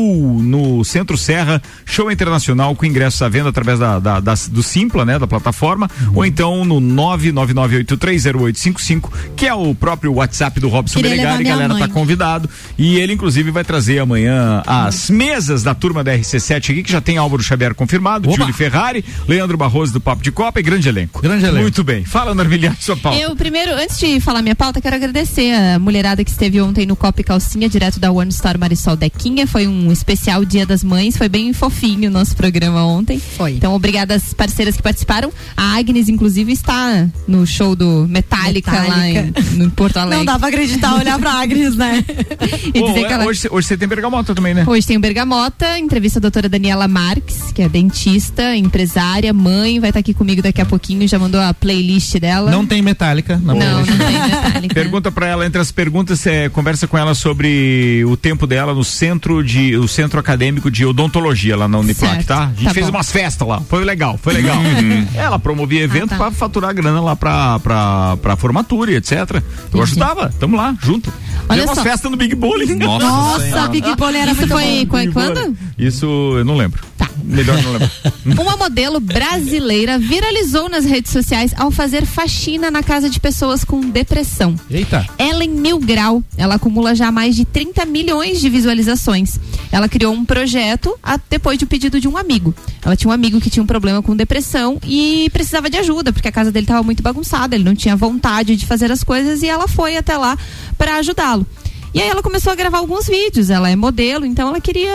S2: no Centro Serra, show internacional com ingressos à venda através da, da- da- do Simpla, né, da plataforma, ou então no 999830855, que é o próprio WhatsApp do Robson
S1: Queria
S2: Melegari, galera
S1: mãe.
S2: tá convidado e ele inclusive vai trazer amanhã as mesas da turma da RC7 aqui, que já tem Álvaro Xavier confirmado, Júlio Ferrari, Leandro Barroso do Papo de Copa e grande elenco.
S8: Grande elenco.
S2: Muito bem. Fala, Narvilhar, sua pauta.
S5: Eu primeiro, antes de falar minha pauta, quero agradecer a mulherada que esteve ontem no Copa e Calcinha, direto da One Store Marisol Dequinha. Foi um especial Dia das Mães, foi bem fofinho o nosso programa ontem.
S1: Foi.
S5: Então, obrigada às parceiras que participaram. A Agnes, inclusive, está no show do Metallica, lá em,
S1: Metallica.
S5: no Porto Alegre.
S1: Não dá pra acreditar, olhar pra Agnes, né?
S5: E dizer que ela-
S2: hoje, hoje você tem bergamota também, né?
S5: Hoje tem o Bergamota, entrevista a doutora Daniela Marques, que é dentista, empresária, mãe, vai estar aqui comigo daqui a pouquinho, já mandou a playlist dela.
S8: Não tem metálica.
S5: Não, não tem Metallica.
S2: Pergunta pra ela, entre as perguntas, é, conversa com ela sobre o tempo dela no centro de, o centro acadêmico de odontologia lá na Uniplac,
S5: Certo,
S2: tá? A gente
S5: tá
S2: fez
S5: bom.
S2: umas festas lá, foi legal, foi legal.
S8: Uhum.
S2: ela promovia evento
S5: tá.
S2: pra faturar grana lá pra, pra, pra formatura e etc. Eu ajudava, tamo lá, junto.
S5: Olha
S2: Fizemos umas
S5: só.
S2: festas no Big Bowling.
S4: Nossa
S1: Nossa. Big Bowling era
S5: Isso
S1: muito
S5: foi
S1: bom.
S5: qu- quando?
S2: Isso eu não lembro. Melhor não lembrar.
S5: Uma modelo brasileira viralizou nas redes sociais ao fazer faxina na casa de pessoas com depressão.
S8: Eita.
S5: Ellen Mil Grau, ela acumula já mais de 30 milhões de visualizações. Ela criou um projeto a- depois de um pedido de um amigo. Ela tinha um amigo que tinha um problema com depressão e precisava de ajuda, porque a casa dele estava muito bagunçada, ele não tinha vontade de fazer as coisas e ela foi até lá para ajudá-lo. E aí ela começou a gravar alguns vídeos, ela é modelo, então ela queria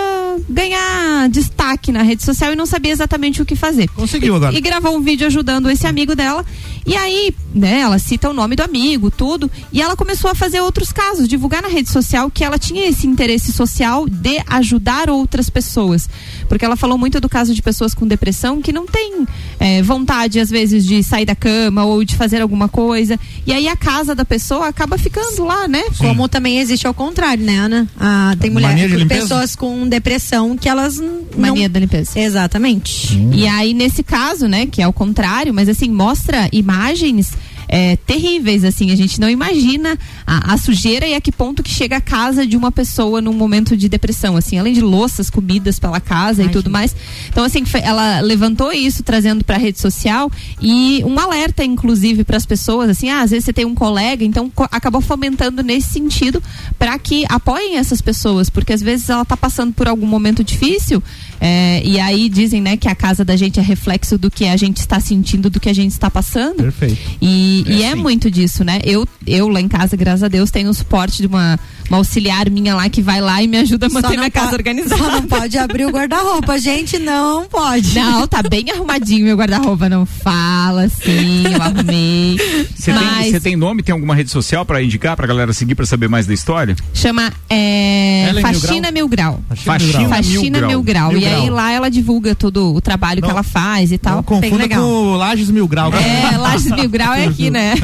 S5: ganhar destaque na rede social e não sabia exatamente o que fazer.
S8: Conseguiu agora.
S5: E gravou um vídeo ajudando esse amigo dela. E aí, né, ela cita o nome do amigo, tudo. E ela começou a fazer outros casos, divulgar na rede social que ela tinha esse interesse social de ajudar outras pessoas. Porque ela falou muito do caso de pessoas com depressão que não têm eh, vontade, às vezes, de sair da cama ou de fazer alguma coisa. E aí a casa da pessoa acaba ficando lá, né?
S1: Como também existe ao contrário, né, Ana? Ah, tem mulheres, pessoas com depressão que elas
S5: Mania
S1: não...
S5: da limpeza.
S1: Exatamente.
S5: E aí, nesse caso, né, que é o contrário, mas assim, mostra imagens é, terríveis, assim, a gente não imagina a, a sujeira e a que ponto que chega a casa de uma pessoa num momento de depressão, assim, além de louças, comidas pela casa e tudo mais. Então, assim, ela levantou isso, trazendo pra rede social e um alerta, inclusive, para as pessoas, assim, ah, às vezes você tem um colega, então co- acabou fomentando nesse sentido para que apoiem essas pessoas, porque às vezes ela tá passando por algum momento difícil é, e aí dizem, né, que a casa da gente é reflexo do que a gente está sentindo, do que a gente está passando.
S8: Perfeito.
S5: E, e é muito disso, né? Eu, eu lá em casa, graças a Deus, tenho o suporte de uma, uma auxiliar minha lá que vai lá e me ajuda a manter
S1: não
S5: minha casa organizada.
S1: Só não pode abrir o guarda-roupa, gente, não pode.
S5: Não, tá bem arrumadinho meu guarda-roupa. Não fala assim, eu arrumei.
S2: Você tem,
S5: Mas
S2: você tem nome, tem alguma rede social pra indicar pra galera seguir pra saber mais da história?
S5: chama é,
S2: Ela é Mil
S5: Faxina Mil Grau.
S2: Faxina
S5: Faxina
S2: Mil
S5: Mil Grau.
S2: Mil
S5: E aí
S2: Grau.
S5: lá ela divulga todo o trabalho que ela faz e tal.
S8: Não
S5: Bem
S8: confunda
S5: legal.
S8: com o Lages Mil Grau.
S5: É, Lages Mil Grau é aqui, né?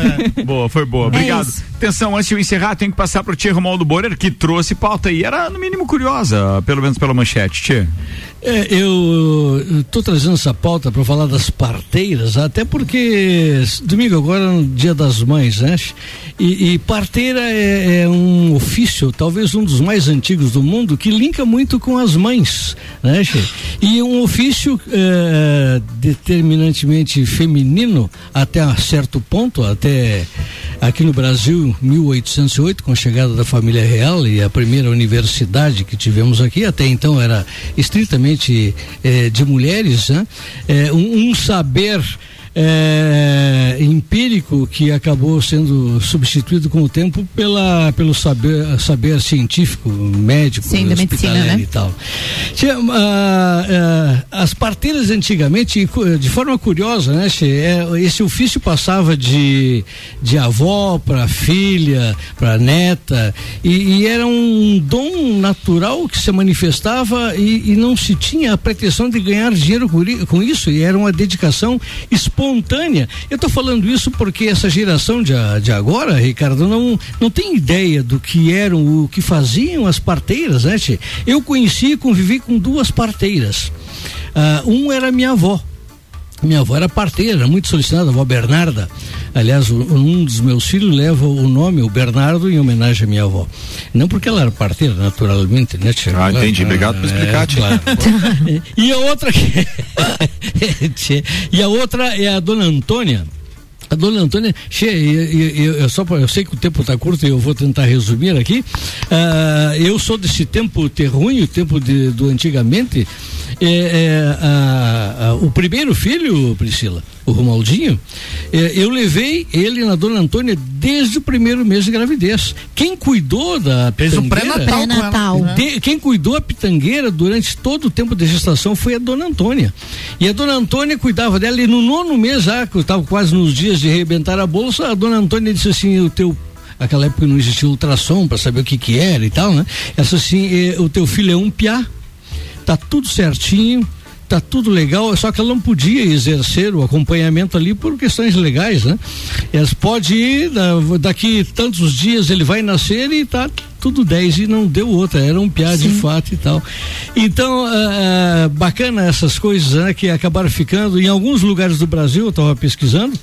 S2: Boa, foi boa. Obrigado.
S1: isso.
S2: Atenção, antes de eu encerrar, tenho que passar pro Tia Romualdo Borer, que trouxe pauta e era no mínimo curiosa, pelo menos pela manchete. Tia.
S6: É, eu estou trazendo essa pauta para falar das parteiras, até porque domingo agora é o dia das mães, né? E, e parteira é, é um ofício, talvez um dos mais antigos do mundo, que linka muito com as mães, né? E um ofício é, determinantemente feminino até a certo ponto, até aqui no Brasil, 1808, com a chegada da família real e a primeira universidade que tivemos aqui, até então era estritamente eh, de mulheres, né? Eh, um, um saber é, empírico que acabou sendo substituído com o tempo pela, pelo saber, saber científico, médico,
S5: Sim, da medicina, né?
S6: e tal. Tinha, ah, ah, as parteiras antigamente, de forma curiosa, né, Che, é, esse ofício passava de, de avó para filha, para neta, e, e era um dom natural que se manifestava e, e não se tinha a pretensão de ganhar dinheiro com isso, e era uma dedicação espontânea. Eu estou falando isso porque essa geração de, de agora, Ricardo, não, não tem ideia do que eram, o que faziam as parteiras, né, Che? Eu conheci e convivi com duas parteiras. Ah, um era minha avó. Minha avó era parteira, muito solicitada, a avó Bernarda. Aliás, um dos meus filhos leva o nome, o Bernardo, em homenagem à minha avó. Não porque ela era parteira, naturalmente, né, Tia?
S4: Ah, entendi. Obrigado por explicar, Tia.
S6: claro. e a outra que- e a outra é a dona Antônia. A dona Antônia, che, eu, eu- eu só eu sei que o tempo está curto e eu vou tentar resumir aqui. Ah, eu sou desse tempo terruinho, tempo de, do antigamente. É, é, a- a- o primeiro filho, Priscila, o Romaldinho, é, eu levei ele na dona Antônia desde o primeiro mês de gravidez. Quem cuidou da
S8: Fez o
S6: pitangueira-
S8: ela. Pré-natal.
S6: de- quem cuidou a pitangueira durante todo o tempo de gestação foi a dona Antônia. E a dona Antônia cuidava dela e no nono mês, já que eu estava quase nos dias de arrebentar a bolsa, a dona Antônia disse assim: o teu. Aquela época não existia ultrassom para saber o que que era e tal, né? Disse assim: eh, o teu filho é um piá, tá tudo certinho, tá tudo legal, só que ela não podia exercer o acompanhamento ali por questões legais, né? Elas pode ir, da- daqui tantos dias ele vai nascer e tá tudo 10 e não deu outra, era um piá de fato e tal. Então, ah, bacana essas coisas, né, que acabaram ficando em alguns lugares do Brasil, eu estava pesquisando,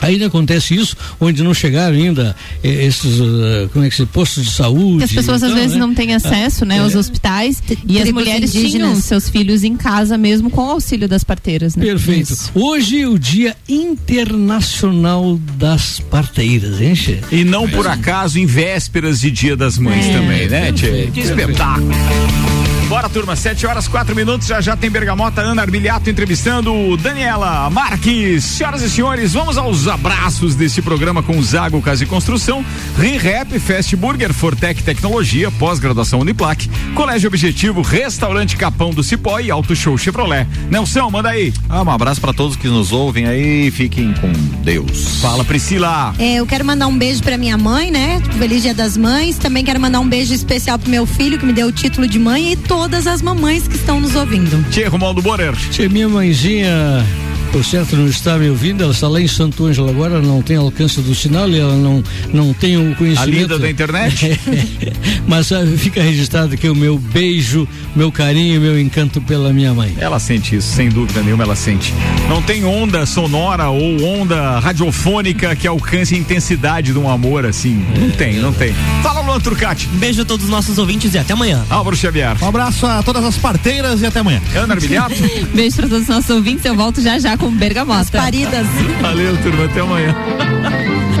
S6: Ainda acontece isso, onde não chegaram ainda eh, esses, ah, como é que se, postos de saúde.
S5: As pessoas às
S6: então,
S5: vezes
S6: né?
S5: não têm acesso, né,
S6: É.
S5: aos hospitais e as mulheres tinham
S1: indígenas.
S5: seus filhos em casa mesmo com o auxílio das parteiras, né?
S6: Perfeito. Hoje é o Dia Internacional das Parteiras, hein, Che?
S2: E não por acaso em vésperas de Dia das Mães
S6: É,
S2: também, né, Tchê? Que espetáculo. Bora, turma, 7 horas, 4 minutos, já já tem Bergamota, Ana Armiliato entrevistando o Daniela Marques. Senhoras e senhores, vamos aos abraços desse programa com Zago Casa e Construção, ReRap, Fast Burger, Fortec Tecnologia, pós-graduação Uniplac, Colégio Objetivo, Restaurante Capão do Cipó e Auto Show Chevrolet. Nelson, manda aí.
S4: Ah, um abraço para todos que nos ouvem aí, fiquem com Deus.
S2: Fala, Priscila.
S1: É, eu quero mandar um beijo pra minha mãe, né? Feliz Dia das Mães. Também quero mandar um beijo especial pro meu filho, que me deu o título de mãe, e todas as mamães que estão nos ouvindo.
S2: Tchê, Romualdo Borer.
S6: Tia, minha mãezinha, por certo, não está me ouvindo, ela está lá em Santo Ângelo agora, não tem alcance do sinal e ela não, não tem o conhecimento.
S2: A lida da internet?
S6: Mas ah, fica registrado aqui o meu beijo, meu carinho, meu encanto pela minha mãe.
S2: Ela sente isso, sem dúvida nenhuma, ela sente. Não tem onda sonora ou onda radiofônica que alcance a intensidade de um amor assim. Não tem, não tem. Fala, Luan Turcati.
S7: Beijo a todos os nossos ouvintes e até amanhã.
S2: Álvaro Xavier.
S8: Um abraço a todas as parteiras e até amanhã.
S2: Ana Armiliato.
S5: Beijo para todos os nossos ouvintes, eu volto já já com Bergamota.
S1: Paridas.
S2: Valeu, turma, até amanhã.